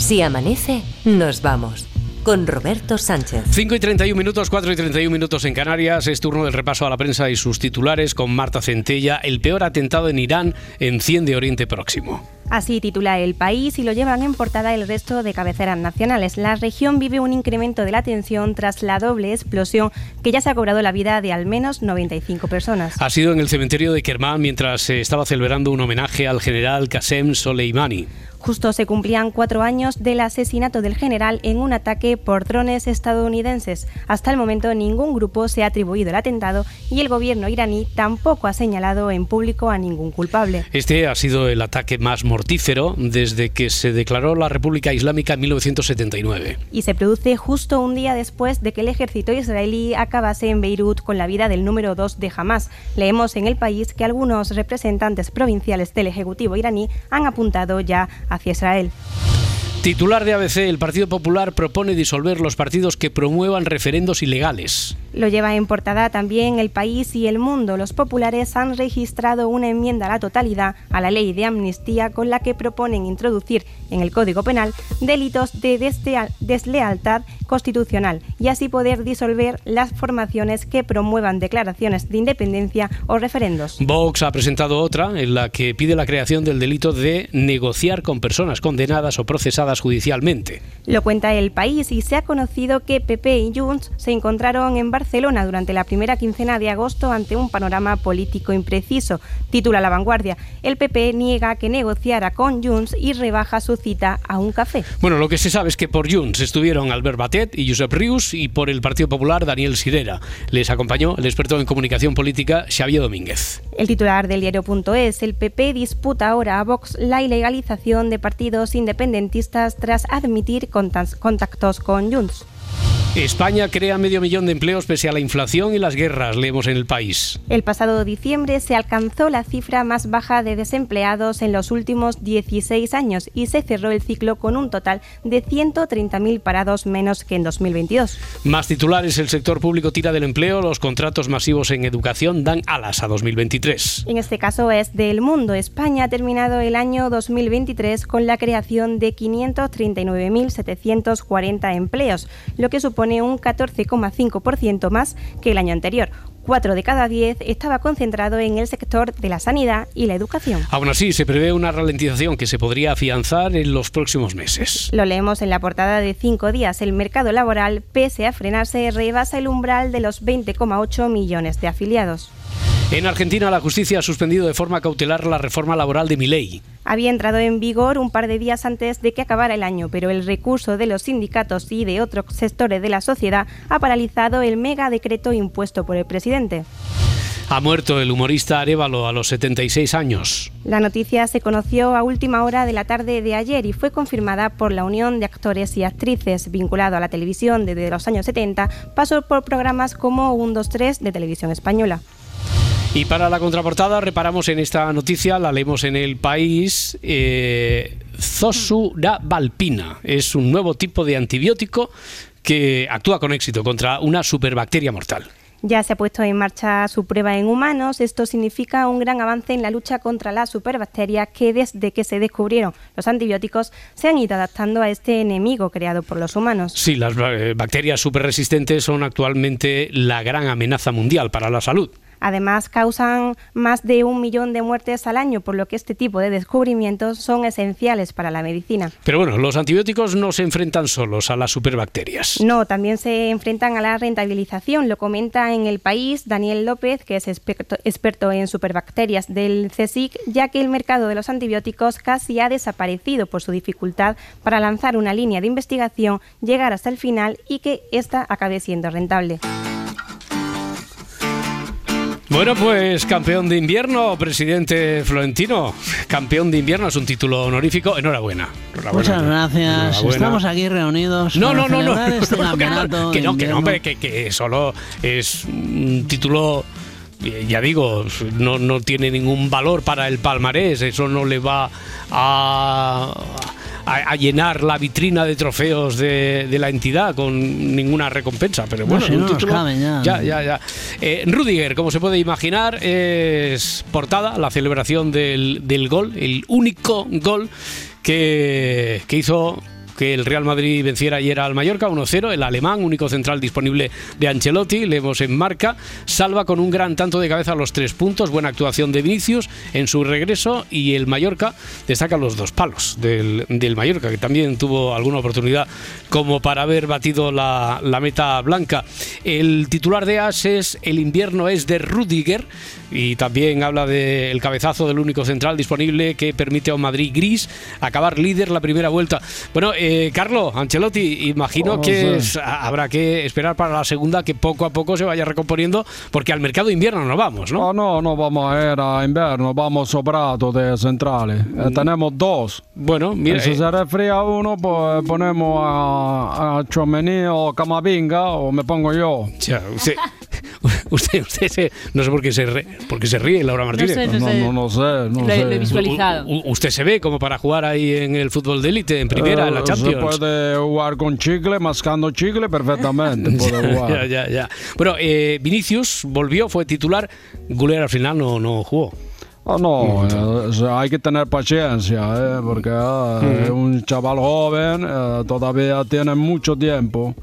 Si amanece, nos vamos. Con Roberto Sánchez. 5 y 31 minutos, 4 y 31 minutos en Canarias. Es turno del repaso a la prensa y sus titulares con Marta Centella. El peor atentado en Irán enciende Oriente Próximo. Así titula El País y lo llevan en portada el resto de cabeceras nacionales. La región vive un incremento de la tensión tras la doble explosión que ya se ha cobrado la vida de al menos 95 personas. Ha sido en el cementerio de Kermán mientras se estaba celebrando un homenaje al general Qasem Soleimani. Justo se cumplían cuatro años del asesinato del general en un ataque por drones estadounidenses. Hasta el momento ningún grupo se ha atribuido el atentado y el gobierno iraní tampoco ha señalado en público a ningún culpable. Este ha sido el ataque más mortífero desde que se declaró la República Islámica en 1979. y se produce justo un día después de que el ejército israelí acabase en Beirut con la vida del número 2 de Hamas. Leemos en el país que algunos representantes provinciales del Ejecutivo iraní han apuntado ya hacia Israel. Titular de ABC, el Partido Popular propone disolver los partidos que promuevan referendos ilegales. Lo lleva en portada también El País y El Mundo. Los populares han registrado una enmienda a la totalidad a la ley de amnistía con la que proponen introducir en el Código Penal delitos de deslealtad constitucional y así poder disolver las formaciones que promuevan declaraciones de independencia o referendos. Vox ha presentado otra en la que pide la creación del delito de negociar con personas condenadas o procesadas judicialmente. Lo cuenta El País y se ha conocido que PP y Junts se encontraron en Barcelona Barcelona durante la primera quincena de agosto ante un panorama político impreciso. Titula La Vanguardia. El PP niega que negociara con Junts y rebaja su cita a un café. Bueno, lo que se sabe es que por Junts estuvieron Albert Batet y Josep Rius y por el Partido Popular Daniel Sirera. Les acompañó el experto en comunicación política Xavier Domínguez. El titular del diario.es, el PP disputa ahora a Vox la ilegalización de partidos independentistas tras admitir contactos con Junts. España crea medio millón de empleos pese a la inflación y las guerras, leemos en el país. El pasado diciembre se alcanzó la cifra más baja de desempleados en los últimos 16 años y se cerró el ciclo con un total de 130.000 parados menos que en 2022. Más titulares, el sector público tira del empleo, los contratos masivos en educación dan alas a 2023. En este caso es del mundo. España ha terminado el año 2023 con la creación de 539.740 empleos, lo que supone un 14,5% más que el año anterior. Cuatro de cada diez estaba concentrado en el sector de la sanidad y la educación. Aún así, se prevé una ralentización que se podría afianzar en los próximos meses. Lo leemos en la portada de cinco días. El mercado laboral, pese a frenarse, rebasa el umbral de los 20,8 millones de afiliados. En Argentina, la justicia ha suspendido de forma cautelar la reforma laboral de Milei. Había entrado en vigor un par de días antes de que acabara el año, pero el recurso de los sindicatos y de otros sectores de la sociedad ha paralizado el mega decreto impuesto por el presidente. Ha muerto el humorista Arevalo a los 76 años. La noticia se conoció a última hora de la tarde de ayer y fue confirmada por la Unión de Actores y Actrices vinculado a la televisión desde los años 70, pasó por programas como 1, 2, 3 de televisión española. Y para la contraportada reparamos en esta noticia, la leemos en el país. Eh, Zosurabalpina es un nuevo tipo de antibiótico que actúa con éxito contra una superbacteria mortal. Ya se ha puesto en marcha su prueba en humanos. Esto significa un gran avance en la lucha contra las superbacterias que desde que se descubrieron los antibióticos se han ido adaptando a este enemigo creado por los humanos. Sí, las eh, bacterias superresistentes son actualmente la gran amenaza mundial para la salud. Además, causan más de un millón de muertes al año, por lo que este tipo de descubrimientos son esenciales para la medicina. Pero bueno, los antibióticos no se enfrentan solos a las superbacterias. No, también se enfrentan a la rentabilización. Lo comenta en el país Daniel López, que es experto, experto en superbacterias del CSIC, ya que el mercado de los antibióticos casi ha desaparecido por su dificultad para lanzar una línea de investigación, llegar hasta el final y que ésta acabe siendo rentable. Bueno, pues campeón de invierno, presidente Florentino. Campeón de invierno es un título honorífico. Enhorabuena. Enhorabuena. Muchas gracias. Enhorabuena. Estamos aquí reunidos. No, para no, no, no. Este No, que no, campeonato que no, que no, hombre, que, que solo es un título. eh, Ya digo, no, no tiene ningún valor para el palmarés, eso no le va a, a, a llenar la vitrina de trofeos de, de la entidad con ninguna recompensa. Pero No, bueno, si un no nos título- caben ya. ya, ya, ya. Eh, Rudiger, como se puede imaginar, es portada la celebración del, del gol, el único gol que, que hizo que el Real Madrid venciera ayer al Mallorca 1-0, el alemán, único central disponible de Ancelotti, leemos en marca, salva con un gran tanto de cabeza los tres puntos, buena actuación de Vinicius en su regreso y el Mallorca destaca los dos palos del, del Mallorca, que también tuvo alguna oportunidad como para haber batido la, la meta blanca. El titular de AS es El invierno es de Rudiger y también habla del cabezazo del único central disponible que permite a un Madrid gris acabar líder la primera vuelta. Bueno, eh, Carlo, Ancelotti, imagino Oh, que es- habrá que esperar para la segunda que poco a poco se vaya recomponiendo porque al mercado de invierno no vamos, ¿no? No, no, no vamos a ir a invierno, vamos sobrados de centrales. Eh, tenemos dos. Bueno, mira, Si eh, se resfría uno, pues ponemos a, a Chomení o Camavinga o me pongo yo. Ya, usted, usted, no sé por qué se, re- por qué se ríe, Laura Martínez. sé, no No, sé. no, no sé, no Lo- sé. lo he visualizado. U- usted se ve como para jugar ahí en el fútbol de élite, en primera, en la Eh, Champions. Se puede jugar con chicle, mascando chicle perfectamente. puede jugar. ya, ya, ya. Bueno, eh, Vinicius volvió, fue titular. Guller al final no, no jugó. Ah, no, eh, o sea, hay que tener paciencia, eh, porque Ujú. es un chaval joven, eh, todavía tiene mucho tiempo.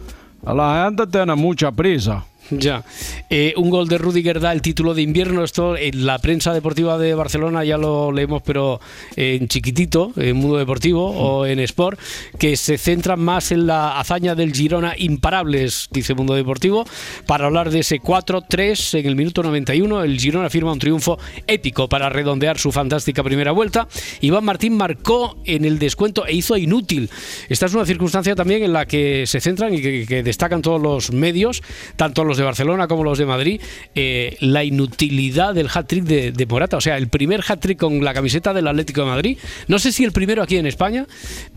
La gente tiene mucha prisa. Ya. Eh, un gol de Rudiger da el título de invierno. Esto en la prensa deportiva de Barcelona ya lo leemos, pero en chiquitito, en Mundo Deportivo o en Sport, que se centran más en la hazaña del Girona imparables, dice Mundo Deportivo, para hablar de ese 4-3 en el minuto 91. El Girona firma un triunfo épico para redondear su fantástica primera vuelta. Iván Martín marcó en el descuento e hizo inútil. Esta es una circunstancia también en la que se centran y que, que destacan todos los medios, tanto los de Barcelona como los de Madrid, eh, la inutilidad del hat-trick de, de Morata. O sea, el primer hat-trick con la camiseta del Atlético de Madrid. No sé si el primero aquí en España,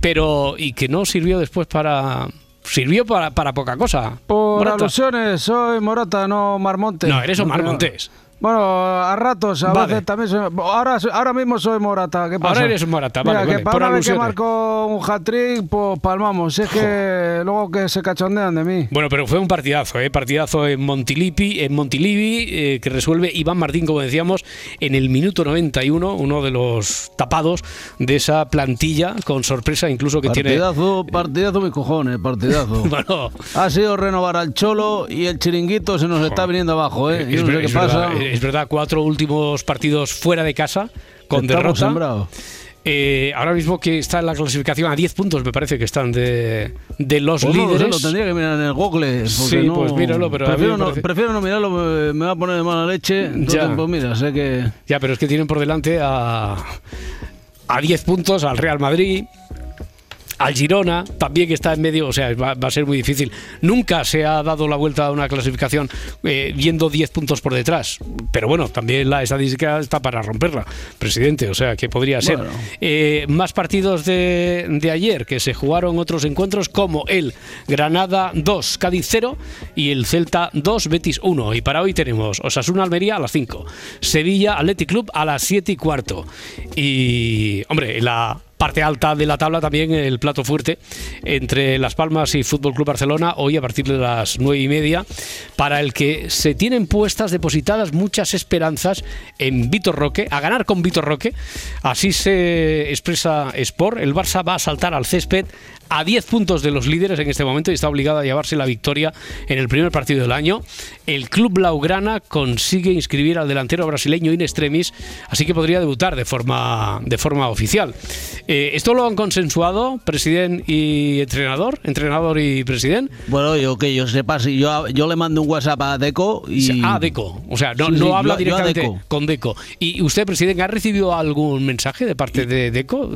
pero y que no sirvió después para... Sirvió para, para poca cosa. Por Morata. alusiones, soy Morata, no Marmontes. No, eres Omar Montes. Bueno, a ratos, a Vale. veces también soy... Ahora, ahora mismo soy Morata, ¿qué pasa? Ahora eres Morata, Mira, vale, que para una vez que marcó un hat-trick, pues palmamos. Si es que luego que se cachondean de mí. Bueno, pero fue un partidazo, ¿eh? partidazo en Montilipi, en Montilivi, eh, que resuelve Iván Martín, como decíamos, en el minuto 91, uno de los tapados de esa plantilla, con sorpresa incluso que tiene... Partidazo, partidazo mis cojones, partidazo. Bueno, Ha sido renovar al Cholo y el chiringuito se nos está viniendo abajo, ¿eh? Yo no sé qué pasa. verdad, es verdad, cuatro últimos partidos fuera de casa, con Estamos derrota. Eh, ahora mismo que está en la clasificación a 10 puntos, me parece que están de, de los Pues no lo sé, líderes. lo tendría que mirar en el Google. Sí, no- pues míralo, pero prefiero, no, parece- prefiero no mirarlo, me, va a poner de mala leche. Ya. pues mira, sé que. Ya, pero es que tienen por delante a, a 10 puntos al Real Madrid, al Girona, también que está en medio, o sea, va, va a ser muy difícil. Nunca se ha dado la vuelta a una clasificación eh, yendo 10 puntos por detrás. Pero bueno, también la estadística está para romperla, presidente, o sea, que podría ser. Bueno. Eh, más partidos de, de ayer, que se jugaron otros encuentros como el Granada 2, Cádiz 0 y el Celta 2, Betis 1. Y para hoy tenemos Osasuna Almería a las 5, Sevilla Athletic Club a las 7 y cuarto. Y, hombre, la parte alta de la tabla también el plato fuerte entre Las Palmas y Fútbol Club Barcelona hoy a partir de las nueve y media para el que se tienen puestas depositadas muchas esperanzas en Vitor Roque a ganar con Vitor Roque. Así se expresa Sport. El Barça va a saltar al césped a 10 puntos de los líderes en este momento y está obligado a llevarse la victoria en el primer partido del año. El club Blaugrana consigue inscribir al delantero brasileño in extremis, así que podría debutar de forma, de forma oficial. Eh, ¿Esto lo han consensuado presidente y entrenador? ¿Entrenador y presidente? Bueno, yo que yo sepa, si yo, yo le mando un WhatsApp a Deco y. Ah, Deco. O sea, no, Sí, no sí, habla yo- yo a directamente Deco. con Deco. ¿Y usted, presidente, ha recibido algún mensaje de parte de Deco?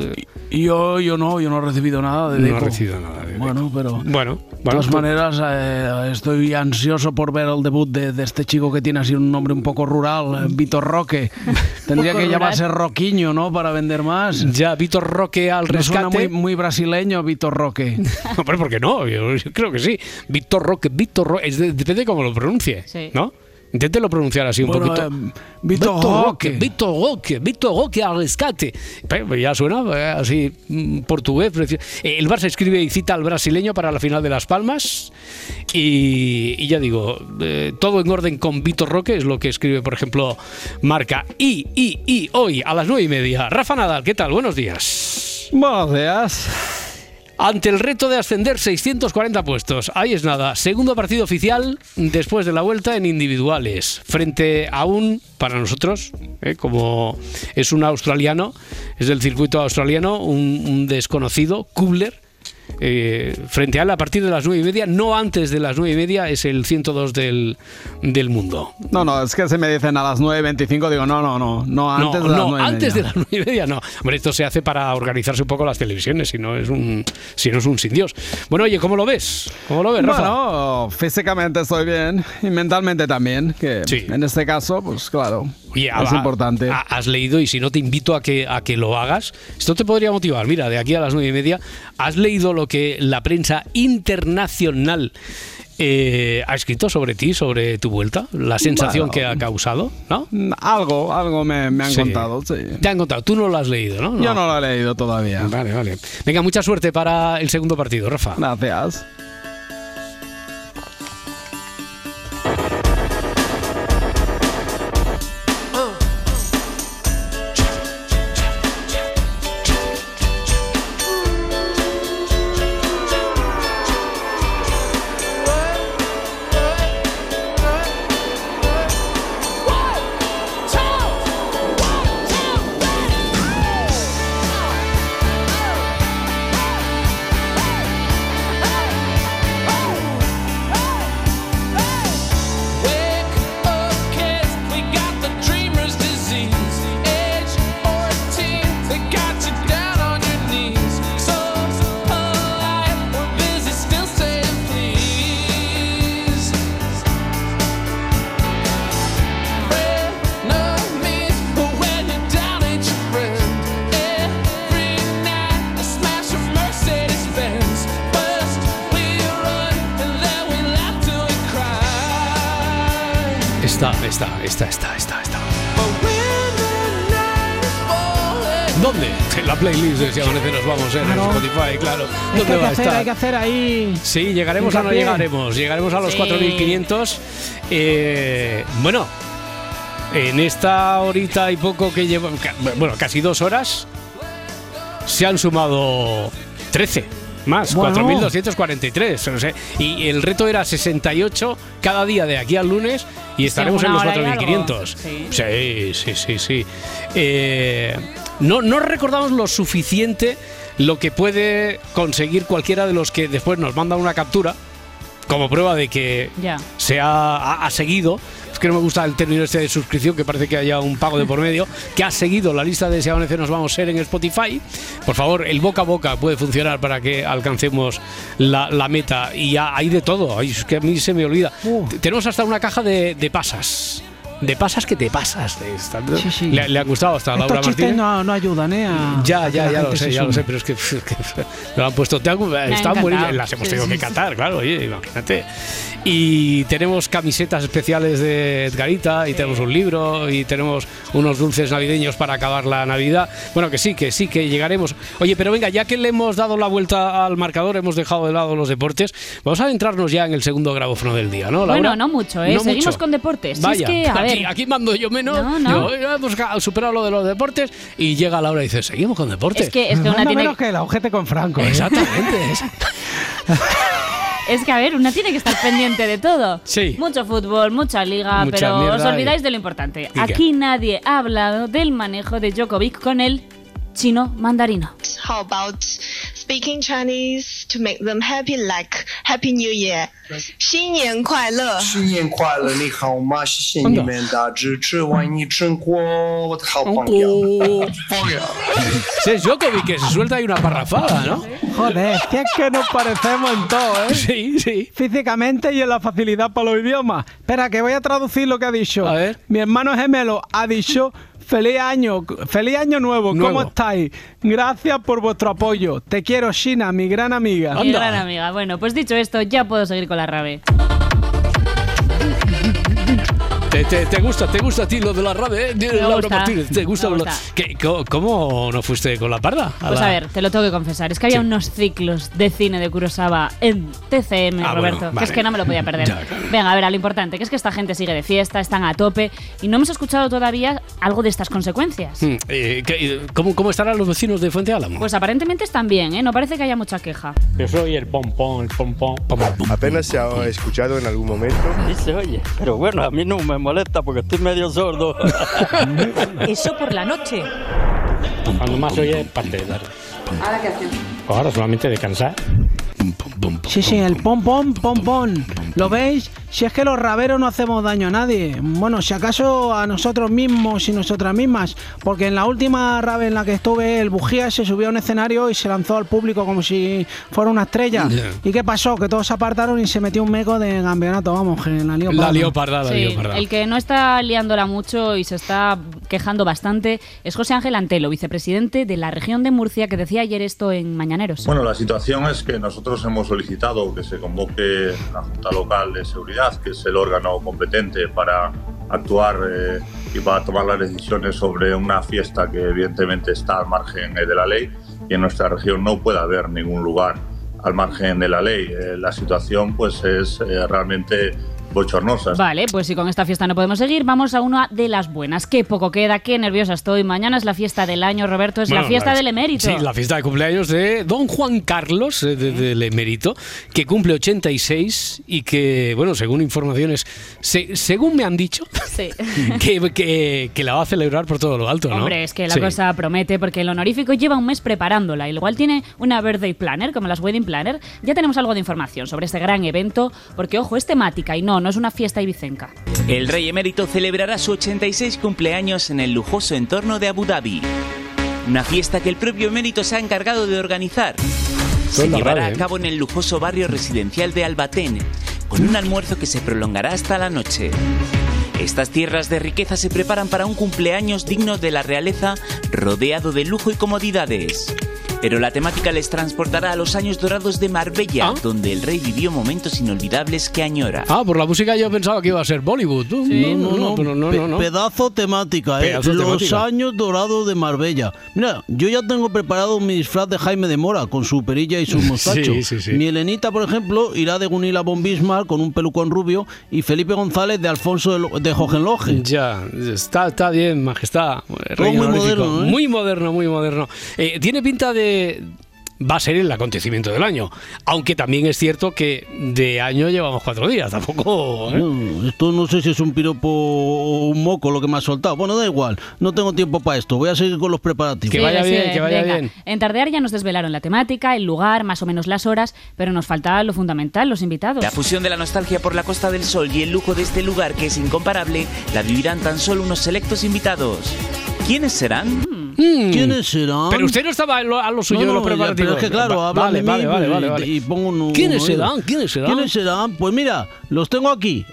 Yo, yo no, yo no he recibido nada de Deco. Recibido nada de Bueno, pero... Bueno, De todas pues- maneras, eh, estoy ansioso por ver el debut de, de este chico que tiene así un nombre un poco rural, eh, Vitor Roque. Tendría que llamarse Roquiño, ¿no? Para vender más. Ya, Vitor Roque al suena rescate. muy, muy brasileño, Vitor Roque. Hombre, ¿por qué no? Yo, yo creo que sí. Víctor Roque, Víctor Roque, es de- depende de cómo lo pronuncie, Sí. ¿no? Inténtelo pronunciar así un Bueno, poquito. eh, Víctor Roque. Víctor Roque, Víctor Roque al rescate. Pero Ya suena eh, así mm, portugués. Eh, El Barça escribe y cita al brasileño para la final de Las Palmas. Y, y ya digo, eh, todo en orden con Víctor Roque, es lo que escribe, por ejemplo, Marca. Y, y, y hoy a las nueve y media. Rafa Nadal, ¿qué tal? Buenos días. Buenos días. Ante el reto de ascender 640 puestos. Ahí es nada. Segundo partido oficial después de la vuelta en individuales. Frente a un, para nosotros, eh, como es un australiano, es del circuito australiano, un, un desconocido, Kubler. Eh, frente a él a partir de las nueve y media, no antes de las nueve y media, es el 102 del, del mundo. No, no, es que se me dicen a las 9.25, digo, no, no, no, no, antes no, de las no, 9 y antes de las nueve y media no. Hombre, esto se hace para organizarse un poco las televisiones, si no es un, si no es un sin Dios. Bueno, oye, ¿cómo lo ves? ¿Cómo lo ves, Rafa? Bueno, físicamente estoy bien y mentalmente también, que en este caso, pues claro, Oye, es ha- importante. ha- has leído y si no te invito a que, a que lo hagas, esto te podría motivar. Mira, de aquí a las nueve y media, has leído lo que la prensa internacional eh, ha escrito sobre ti, sobre tu vuelta, la sensación Bueno. que ha causado, ¿no? Algo, algo me, me han Sí. contado, sí. Te han contado, tú no lo has leído, ¿no? Yo no lo he leído todavía. Vale, vale. Venga, mucha suerte para el segundo partido, Rafa. Gracias. Hacer, ahí. Sí, llegaremos o no llegaremos. Llegaremos a los Sí. 4.500. Eh, bueno, en esta horita y poco que lleva, bueno, casi dos horas, se han sumado 13 más, Bueno. 4.243. no sé. Y el reto era 68 cada día de aquí al lunes y estaremos en los hora y 4.500. Sí, sí, sí, sí. Eh, no, no recordamos lo suficiente lo que puede conseguir cualquiera de los que después nos mandan una captura como prueba de que Ya. se ha, ha- ha seguido. Es que no me gusta el término este de suscripción, que parece que haya un pago de por medio, que ha seguido la lista de Si Amanece nos vamos a ser en Spotify. Por favor, el boca a boca puede funcionar para que alcancemos la, la meta. Y ya hay de todo. Ay, es que a mí se me olvida. T- Tenemos hasta una caja de, de pasas. De pasas que te pasas. Sí, sí. Le, le ha gustado hasta Laura Estos Martínez. no, no ayudan, ¿eh? a- Ya, ya, ya lo sé, ya lo sé, pero es que, que lo han puesto. te han- están buenísimas, las hemos tenido que catar, claro, oye, imagínate. Y tenemos camisetas especiales de Edgarita, y tenemos un libro, y tenemos unos dulces navideños para acabar la Navidad. Bueno, que sí, que sí, que llegaremos. Oye, pero venga, ya que le hemos dado la vuelta al marcador, hemos dejado de lado los deportes, vamos a adentrarnos ya en el segundo grabófono del día, ¿no? Laura? Bueno, no mucho, ¿eh? No Seguimos mucho. con deportes. Si Vaya, es que, a ver, aquí mando yo menos. No, no. Digo, "Oiga, hemos ca- superado lo de los deportes y llega Laura y dice, seguimos con deportes. Es que- es que una tiene- menos que el ojete con Franco. ¿eh? Exactamente. es que, a ver, una tiene que estar pendiente de todo. Sí. Mucho fútbol, mucha liga, Mucha pero os y- olvidáis de lo importante. ¿Y qué? Aquí nadie ha hablado del manejo de Djokovic con el chino mandarino. How about speaking Chinese to make them happy like Happy New Year? 新年快乐！新年快乐，你好吗？谢谢你们的支持，为你中国，我的好朋友。朋友。 Ese es Djokovic que se suelta ahí una parrafada, ¿no? Joder, si es que nos parecemos en todo, ¿eh? Sí, sí. Físicamente y en la facilidad para los idiomas. Espera, que voy a traducir lo que ha dicho. A ver. Mi hermano gemelo ha dicho. Feliz año, feliz año nuevo. Nuevo. ¿Cómo estáis? Gracias por vuestro apoyo. Te quiero, Shina, mi gran amiga. Mi gran amiga. Bueno, pues dicho esto, ya puedo seguir con la rave. ¿Te, te, te gusta, te gusta a ti lo de la rave, eh? Me Laura gusta, Martínez, ¿te gusta? lo- gusta. ¿Qué- co- ¿Cómo no fuiste con la parda? Pues la- a ver, te lo tengo que confesar. Es que había Sí. unos ciclos de cine de Kurosawa en TCM, Ah, Roberto, bueno, que es vale. que no me lo podía perder. Ya, claro. Venga, a ver, a lo importante, que es que esta gente sigue de fiesta, están a tope y no hemos escuchado todavía algo de estas consecuencias. Mm, eh, ¿qué- ¿cómo, ¿Cómo estarán los vecinos de Fuente Álamo? Pues aparentemente están bien, ¿eh? No parece que haya mucha queja. Yo soy el pompón, el pompón. Apenas se ha escuchado en algún momento. Sí se oye, pero bueno, a mí no me molesta porque estoy medio sordo. Eso por la noche. Cuando más oye es parte de tarde. ¿Ahora qué hacemos? Ahora solamente descansar. Sí, sí, el pom pom pom pom. ¿Lo veis? Si es que los raveros no hacemos daño a nadie. Bueno, si acaso a nosotros mismos y nosotras mismas. Porque en la última rave en la que estuve, el bujía se subió a un escenario y se lanzó al público como si fuera una estrella. ¿Y qué pasó? Que todos se apartaron y se metió un meco de campeonato. Vamos, que la lió La parda. lió parda, la Sí, lió parda. el que no está liándola mucho y se está quejando bastante es José Ángel Antelo, vicepresidente de la región de Murcia, que decía ayer esto en Mañaneros. Bueno, la situación es que nosotros hemos solicitado que se convoque la Junta Local de Seguridad, que es el órgano competente para actuar eh, y para tomar las decisiones sobre una fiesta que evidentemente está al margen eh, de la ley y en nuestra región no puede haber ningún lugar al margen de la ley. Eh, la situación pues es eh, realmente bochornosa. Vale, pues si con esta fiesta no podemos seguir, vamos a una de las buenas. Qué poco queda, qué nerviosa estoy. Mañana es la fiesta del año, Roberto, es la fiesta del emérito. Sí, la fiesta de cumpleaños de don Juan Carlos, eh, de- del emérito, que cumple 86 y que, bueno, según informaciones, se- según me han dicho, Sí. que, que- que la va a celebrar por todo lo alto, ¿no? Hombre, es que la Sí. cosa promete porque el honorífico lleva un mes preparándola. Igual tiene una birthday planner, como las wedding planner. Ya tenemos algo de información sobre este gran evento, porque ojo, es temática y no, no es una fiesta ibicenca. El rey emérito celebrará su 86 cumpleaños en el lujoso entorno de Abu Dhabi. Una fiesta que el propio emérito se ha encargado de organizar. Se llevará a ¿eh? cabo en el lujoso barrio residencial de Albatén, con un almuerzo que se prolongará hasta la noche. Estas tierras de riqueza se preparan para un cumpleaños digno de la realeza, rodeado de lujo y comodidades. Pero la temática les transportará a los años dorados de Marbella, donde el rey vivió momentos inolvidables que añora. Ah, por la música yo pensaba que iba a ser Bollywood. tú. No, no, no, pero no, Pe- no, no. Pedazo temática, ¿eh? Pedazo Los temática. años dorados de Marbella. Mira, yo ya tengo preparado mi disfraz de Jaime de Mora con su perilla y su mostacho. Sí, sí, sí. Mi Elenita, por ejemplo, irá de Gunilla von Bismarck con un pelucón rubio y Felipe González de Alfonso de, de Hohenlohe. Ya, está, está bien, majestad. Rey muy moderno, ¿eh? Muy moderno, muy moderno. Eh, tiene pinta de... Va a ser el acontecimiento del año. Aunque también es cierto que de año llevamos cuatro días. Tampoco... ¿eh? No, esto no sé si es un piropo o un moco lo que me ha soltado. Bueno, da igual, no tengo tiempo para esto. Voy a seguir con los preparativos. Que vaya bien, que vaya venga. bien. En Tardear ya nos desvelaron la temática, el lugar, más o menos las horas, pero nos faltaba lo fundamental, los invitados. La fusión de la nostalgia por la Costa del Sol y el lujo de este lugar que es incomparable la vivirán tan solo unos selectos invitados. ¿Quiénes serán? ¿Quiénes serán? Mm. Pero usted no estaba a lo, a lo suyo No, de no, los ya, preparativos. pero es que claro, Va- vale, de mí vale, vale, y- vale, vale. y pongo un- ¿Quiénes un- serán? ¿Quiénes serán? ¿Quiénes serán? Pues mira, los tengo aquí.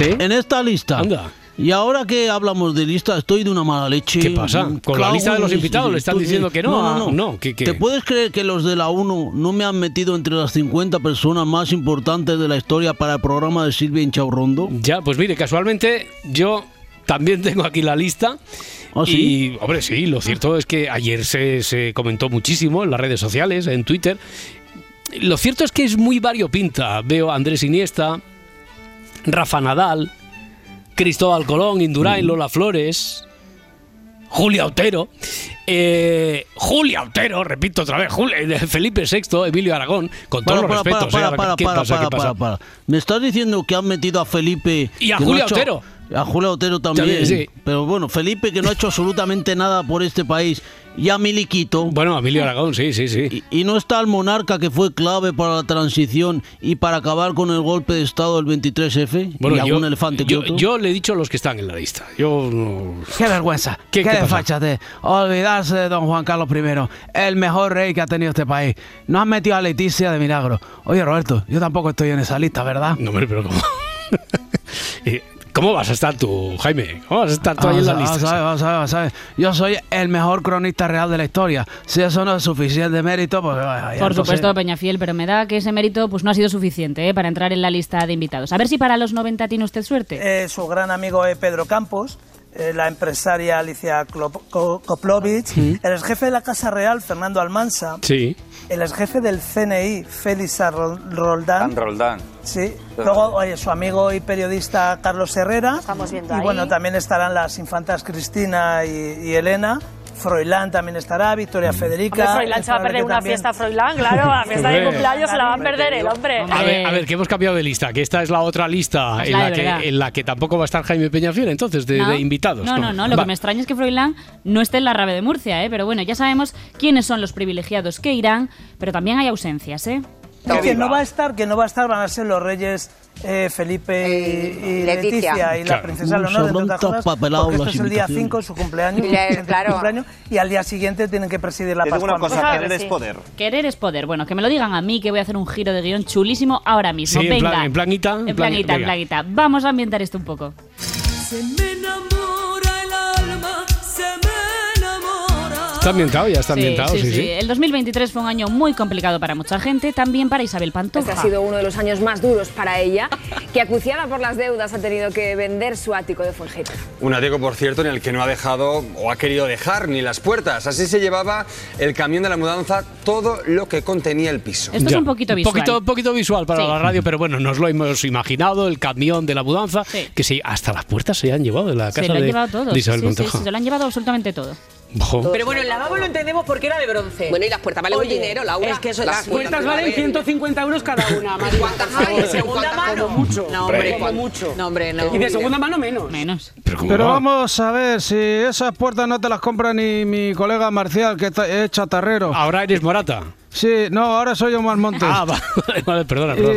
En esta lista. Anda. Y ahora que hablamos de lista, estoy de una mala leche. ¿Qué pasa? Un Con la lista de los invitados le están diciendo que no. No, no, no. no, ¿qué- qué? ¿Te puedes creer que los de la 1 no me han metido entre las 50 personas más importantes de la historia para el programa de Silvia Inchaurrondo? Ya, pues mire, casualmente yo también tengo aquí la lista. ¿Ah, sí? Y, hombre, sí, lo cierto es que ayer se, se comentó muchísimo en las redes sociales, en Twitter. Lo cierto es que es muy variopinta. Veo a Andrés Iniesta, Rafa Nadal, Cristóbal Colón, Indurain, Lola Flores, Julia Otero, eh, Julia Otero, repito otra vez, eh, Felipe VI, Emilio Aragón, con todos Para, los para, respetos. para, ¿eh? Para, ¿Qué para, pasa? ¿Qué para, pasa? para, para. ¿Me estás diciendo que han metido a Felipe... Y a no Julia Otero. A Julia Otero también. También, sí. Pero bueno, Felipe que no ha hecho absolutamente nada por este país. Y a Miliquito. Bueno, Emilio Aragón, sí, sí, sí. Y, y no está el monarca que fue clave para la transición y para acabar con el golpe de Estado del 23F. y algún elefante que yo, otro. yo le he dicho a los que están en la lista. Yo no... Qué vergüenza, ¿Qué- qué, qué desfachate. Olvidarse de don Juan Carlos I, el mejor rey que ha tenido este país. No han metido a Leticia de milagro. Oye, Roberto, yo tampoco estoy en esa lista, ¿verdad? No, hombre, pero ¿cómo? Eh, ¿Cómo vas a estar tú, Jaime? ¿Cómo vas a estar tú ahí en la Vamos a- lista? vamos a ver, vamos a ver, vamos a ver. Yo soy el mejor cronista real de la historia. Si eso no es suficiente mérito, pues... vaya, Por entonces- supuesto, Peñafiel, pero me da que ese mérito pues no ha sido suficiente ¿eh? para entrar en la lista de invitados. A ver si para los 90 tiene usted suerte. Eh, su gran amigo es Pedro Campos, eh, la empresaria Alicia Klop- Koplovich, el exjefe de la Casa Real, Fernando Almansa, Sí. El exjefe del CNI, Félix Roldán. Roldán. Sí. Luego, oye, su amigo y periodista Carlos Herrera. Estamos viendo y ahí. bueno, también estarán las infantas Cristina y, y Elena. Froilán también estará, Victoria Federica. Hombre, Froilán se va a perder una también- fiesta Froilán, claro, la fiesta de cumpleaños se la va a perder el hombre. A ver, a ver, que hemos cambiado de lista, que esta es la otra lista en la que, en la que tampoco va a estar Jaime Peñafiel, entonces, de, No. de invitados. No, no, no. Lo Va. que me extraña es que Froilán no esté en la rave de Murcia, ¿eh? Pero bueno, ya sabemos quiénes son los privilegiados que irán, pero también hay ausencias, ¿eh? Y quien no va a estar, que no va a estar van a ser los reyes eh, Felipe y, y Letícia. Leticia. y la princesa Leonor, entre otras cosas, porque esto es el día invitaciones. 5 de su cumpleaños, le- su claro. cumpleaños, y al día siguiente tienen que presidir la Pascua. una cosa, Claro, querer es poder. Querer es poder. Bueno, que me lo digan a mí, que voy a hacer un giro de guion chulísimo ahora mismo. Sí, Venga. plan- en planita, en En plan- planita, en planita. Vamos a ambientar esto un poco. Se me enamora Está ambientado, ya está ambientado, sí, sí. El 2023 fue un año muy complicado para mucha gente, también para Isabel Pantoja. Este ha sido uno de los años más duros para ella, que acuciada por las deudas ha tenido que vender su ático de Fuengirola. Un ático, por cierto, en el que no ha dejado o ha querido dejar ni las puertas. Así se llevaba el camión de la mudanza todo lo que contenía el piso. Esto es un poquito visual. Poquito, poquito visual para Sí. la radio, pero bueno, nos lo hemos imaginado, el camión de la mudanza, que sí, hasta las puertas se han llevado de la casa Se lo han de, llevado todo. de Isabel sí, sí, Pantoja. sí, se lo han llevado absolutamente todo. Pero bueno, el lavabo lo entendemos porque era de bronce. Bueno, y las puertas valen un dinero, Laura. Es que eso, Las las puertas puertas valen valen. 150 euros cada una. María. ¿Cuántas hay? ¿De segunda mano? Como mucho. No, hombre, como mucho. No, hombre, no. Y de segunda mano menos. Menos. Pero vamos a ver, si esas puertas no te las compra ni mi colega Marcial, que es chatarrero. Ahora eres Morata. Sí, no, ahora soy Omar Montes. Ah, vale, vale, perdona, perdona.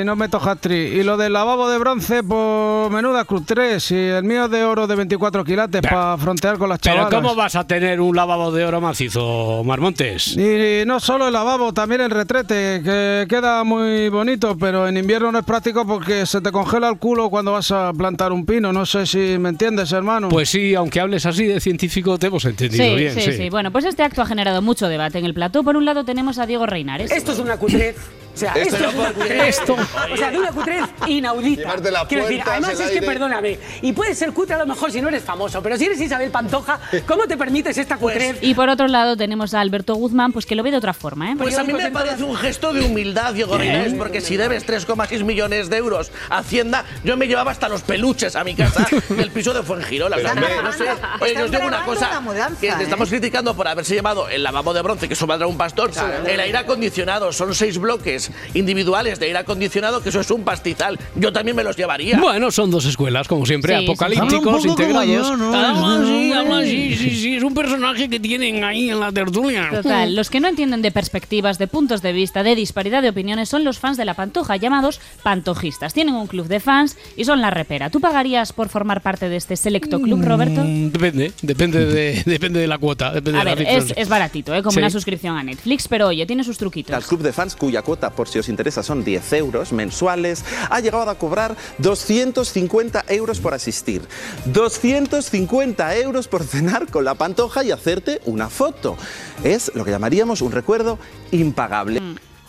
Y no me toca actriz. Y lo del lavabo de bronce, pues menuda cruz 3. Y el mío de oro de 24 quilates para frontear con las Pero chavalas. ¿cómo vas a tener un lavabo de oro macizo, Marmontes? Y no solo el lavabo, también el retrete, que queda muy bonito, pero en invierno no es práctico porque se te congela el culo cuando vas a plantar un pino. No sé si me entiendes, hermano. Pues sí, aunque hables así de científico, te hemos entendido Sí, bien. sí, sí, Bueno, pues este acto ha generado mucho debate en el plató. Por un lado tenemos a Diego Reinares. Esto es una cutrez. O sea, Esto esto, es una puede cutrez. esto. O sea, de una cutrez inaudita. Llevarte Quiero decir, además el es que aire. perdóname. Y puedes ser cutre a lo mejor si no eres famoso, pero si eres Isabel Pantoja, ¿cómo te permites esta cutrez? Y por otro lado tenemos a Alberto Guzmán, pues que lo ve de otra forma, ¿eh? Pues a mí me parece un gesto de humildad, Diego Reinares, porque si debes 3,6 millones de euros a Hacienda, yo me llevaba hasta los peluches a mi casa del piso de Fuengirola. O sea, no sé. Oye, yo os digo una cosa, que te estamos criticando por haberse llamado el lavabo de bronce, que eso valdrá un pastor, el aire acondicionado, son seis bloques individuales de aire acondicionado, que eso es un pastizal. Yo también me los llevaría. Bueno, son dos escuelas, como siempre, Sí, apocalípticos, integrados. ¿no? Habla así, No, habla no. así, sí, sí, es un personaje que tienen ahí en la tertulia. Total, los que no entienden de perspectivas, de puntos de vista, de disparidad de opiniones son los fans de la pantoja, llamados pantojistas. Tienen un club de fans y son la repera. ¿Tú pagarías por formar parte de este selecto club, Roberto? Mm, Depende, depende de, depende de la cuota. Depende A de ver, la es, es baratito, ¿eh? como Sí. una suscripción a Netflix, pero oye, tiene sus truquitos. Al club de fans, cuya cuota, por si os interesa, son 10 euros mensuales, ha llegado a cobrar 250 euros por asistir. 250 euros por cenar con la pantoja y hacerte una foto. Es lo que llamaríamos un recuerdo impagable.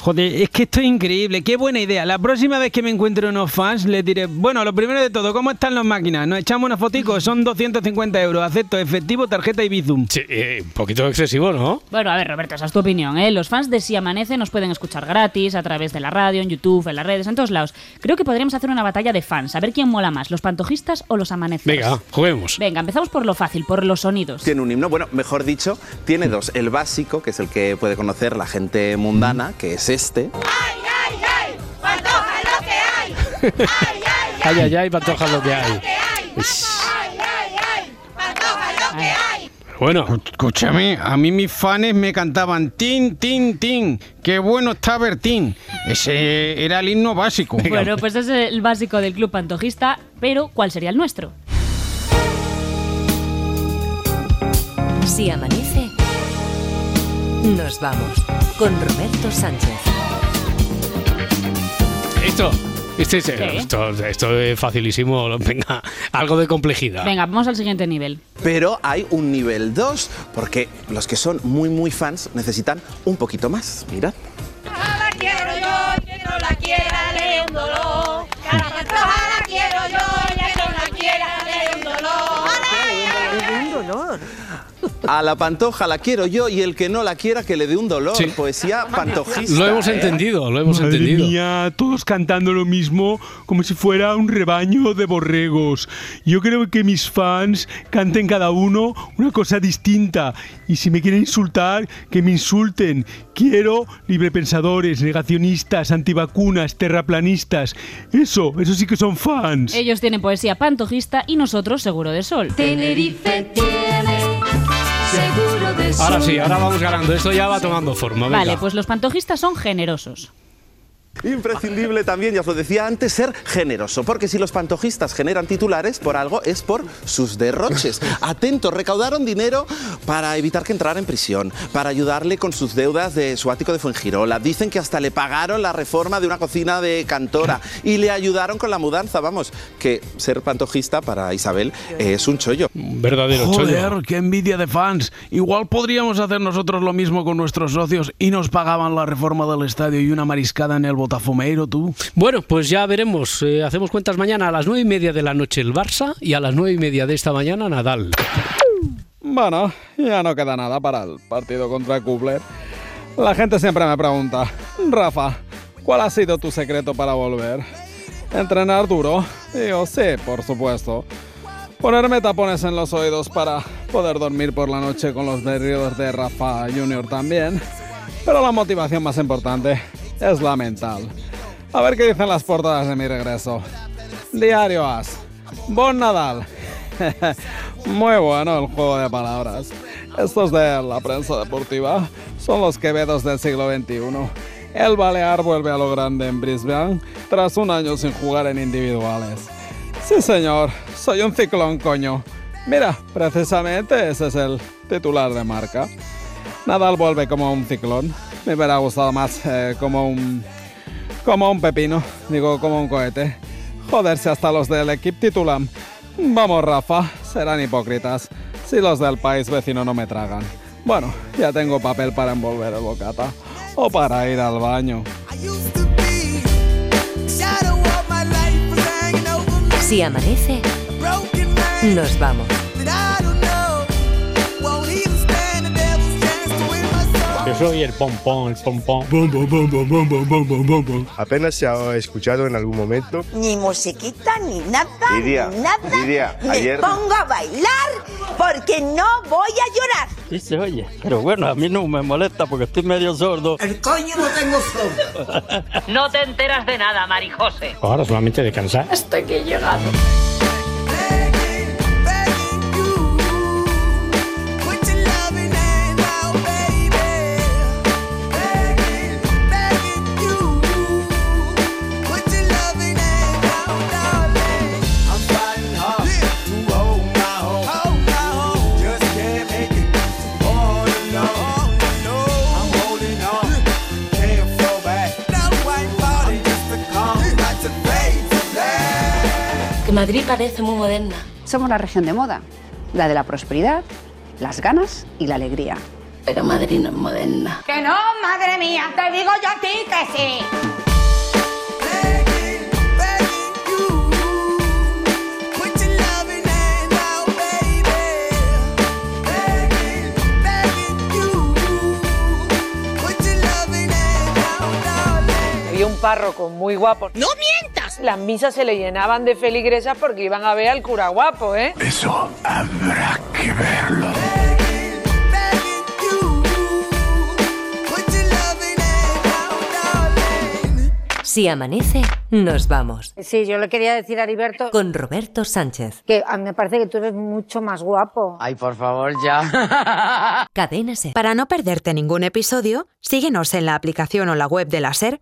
Joder, es que esto es increíble, qué buena idea. La próxima vez que me encuentre unos fans, les diré, bueno, lo primero de todo, ¿cómo están las máquinas? Nos echamos una fotico, son 250 euros, acepto efectivo, tarjeta y Bizum. Sí, eh, un poquito excesivo, ¿no? Bueno, a ver, Roberto, esa es tu opinión, ¿eh? Los fans de Si Amanece nos pueden escuchar gratis a través de la radio, en YouTube, en las redes, en todos lados. Creo que podríamos hacer una batalla de fans, a ver quién mola más, los pantojistas o los amaneceros. Venga, juguemos. Venga, empezamos por lo fácil, por los sonidos. Tiene un himno, bueno, mejor dicho, tiene dos. El básico, que es el que puede conocer la gente mundana, que es este. Ay, ay, ay, pantoja lo que hay. Bueno. Escúchame, a mí mis fans me cantaban tin, tin, tin. Qué bueno está Bertín. Ese era el himno básico. Bueno, pues ese es el básico del club pantojista, pero ¿cuál sería el nuestro? Si amanece, nos vamos con Roberto Sánchez. Esto, este es- esto, esto es facilísimo. Venga, algo de complejidad. Venga, vamos al siguiente nivel. Pero hay un nivel 2, porque los que son muy, muy fans necesitan un poquito más. Mirad. La quiero yo, que no la quiera, le dé un dolor. Cada pantoja la quiero yo, que no la quiera, le dé un dolor. un dolor. A la pantoja la quiero yo y el que no la quiera que le dé un dolor. Poesía pantojista. Lo hemos ¿eh? entendido, lo hemos Madre entendido. mía, todos cantando lo mismo como si fuera un rebaño de borregos. Yo creo que mis fans canten cada uno una cosa distinta. Y si me quieren insultar, que me insulten. Quiero librepensadores, negacionistas, antivacunas, terraplanistas. Eso, eso sí que son fans. Ellos tienen poesía pantojista y nosotros seguro de sol. Tenerife tiene seguro de sol. Ahora sí, ahora vamos ganando. Esto ya va tomando forma. Vale, pues los pantojistas son generosos. Imprescindible también, ya os lo decía antes, ser generoso, porque si los pantojistas generan titulares por algo es por sus derroches. Atentos, recaudaron dinero para evitar que entrara en prisión, para ayudarle con sus deudas de su ático de Fuengirola. Dicen que hasta le pagaron la reforma de una cocina de Cantora y le ayudaron con la mudanza. Vamos, que ser pantojista para Isabel es un chollo. Verdadero Joder, qué envidia de fans. Igual podríamos hacer nosotros lo mismo con nuestros socios y nos pagaban la reforma del estadio y una mariscada en el Botafumeiro, tú. Bueno, pues ya veremos. Eh, hacemos cuentas mañana a las nueve y media de la noche el Barça y a las nueve y media de esta mañana Nadal. Bueno, ya no queda nada para el partido contra Kubler. La gente siempre me pregunta, Rafa, ¿cuál ha sido tu secreto para volver? Entrenar duro. Digo, sí, por supuesto. Ponerme tapones en los oídos para poder dormir por la noche con los berridos de Rafa Junior también. Pero la motivación más importante es la mental. A ver qué dicen las portadas de mi regreso. Diario As. Bon Nadal. Muy bueno el juego de palabras. Estos de la prensa deportiva son los quevedos del siglo XXI. El Balear vuelve a lo grande en Brisbane tras un año sin jugar en individuales. Sí, señor, soy un ciclón, coño. Mira, precisamente ese es el titular de marca. Nadal vuelve como un ciclón. Me hubiera gustado más eh, como un. como un pepino, digo, como un cohete. Joderse hasta los del equipo titulan. Vamos, Rafa, serán hipócritas si los del país vecino no me tragan. Bueno, ya tengo papel para envolver el bocata o para ir al baño. Si amanece, nos vamos. Yo soy el pompón, el pompón. Apenas se ha escuchado en algún momento. Ni musiquita, ni nada, Lidia, ni nada. Lidia, Me ayer- pongo a bailar porque no voy a llorar. Sí se oye, pero bueno, a mí no me molesta porque estoy medio sordo. El coño no tengo sordo. No te enteras de nada, Marijose. Ahora solamente de cansar. Hasta que he llegado. Madrid parece muy moderna. Somos la región de moda, la de la prosperidad, las ganas y la alegría. Pero Madrid no es moderna. Que no, madre mía, te digo yo a ti que sí. Un párroco muy guapo. ¡No mientas! Las misas se le llenaban de feligresas porque iban a ver al cura guapo, ¿eh? Eso habrá que verlo. Si amanece, nos vamos. Sí, yo le quería decir a Heriberto Con Roberto Sánchez. que a mí me parece que tú eres mucho más guapo. Ay, por favor, ya. Cadena Ser. Para no perderte ningún episodio, síguenos en la aplicación o la web de la SER,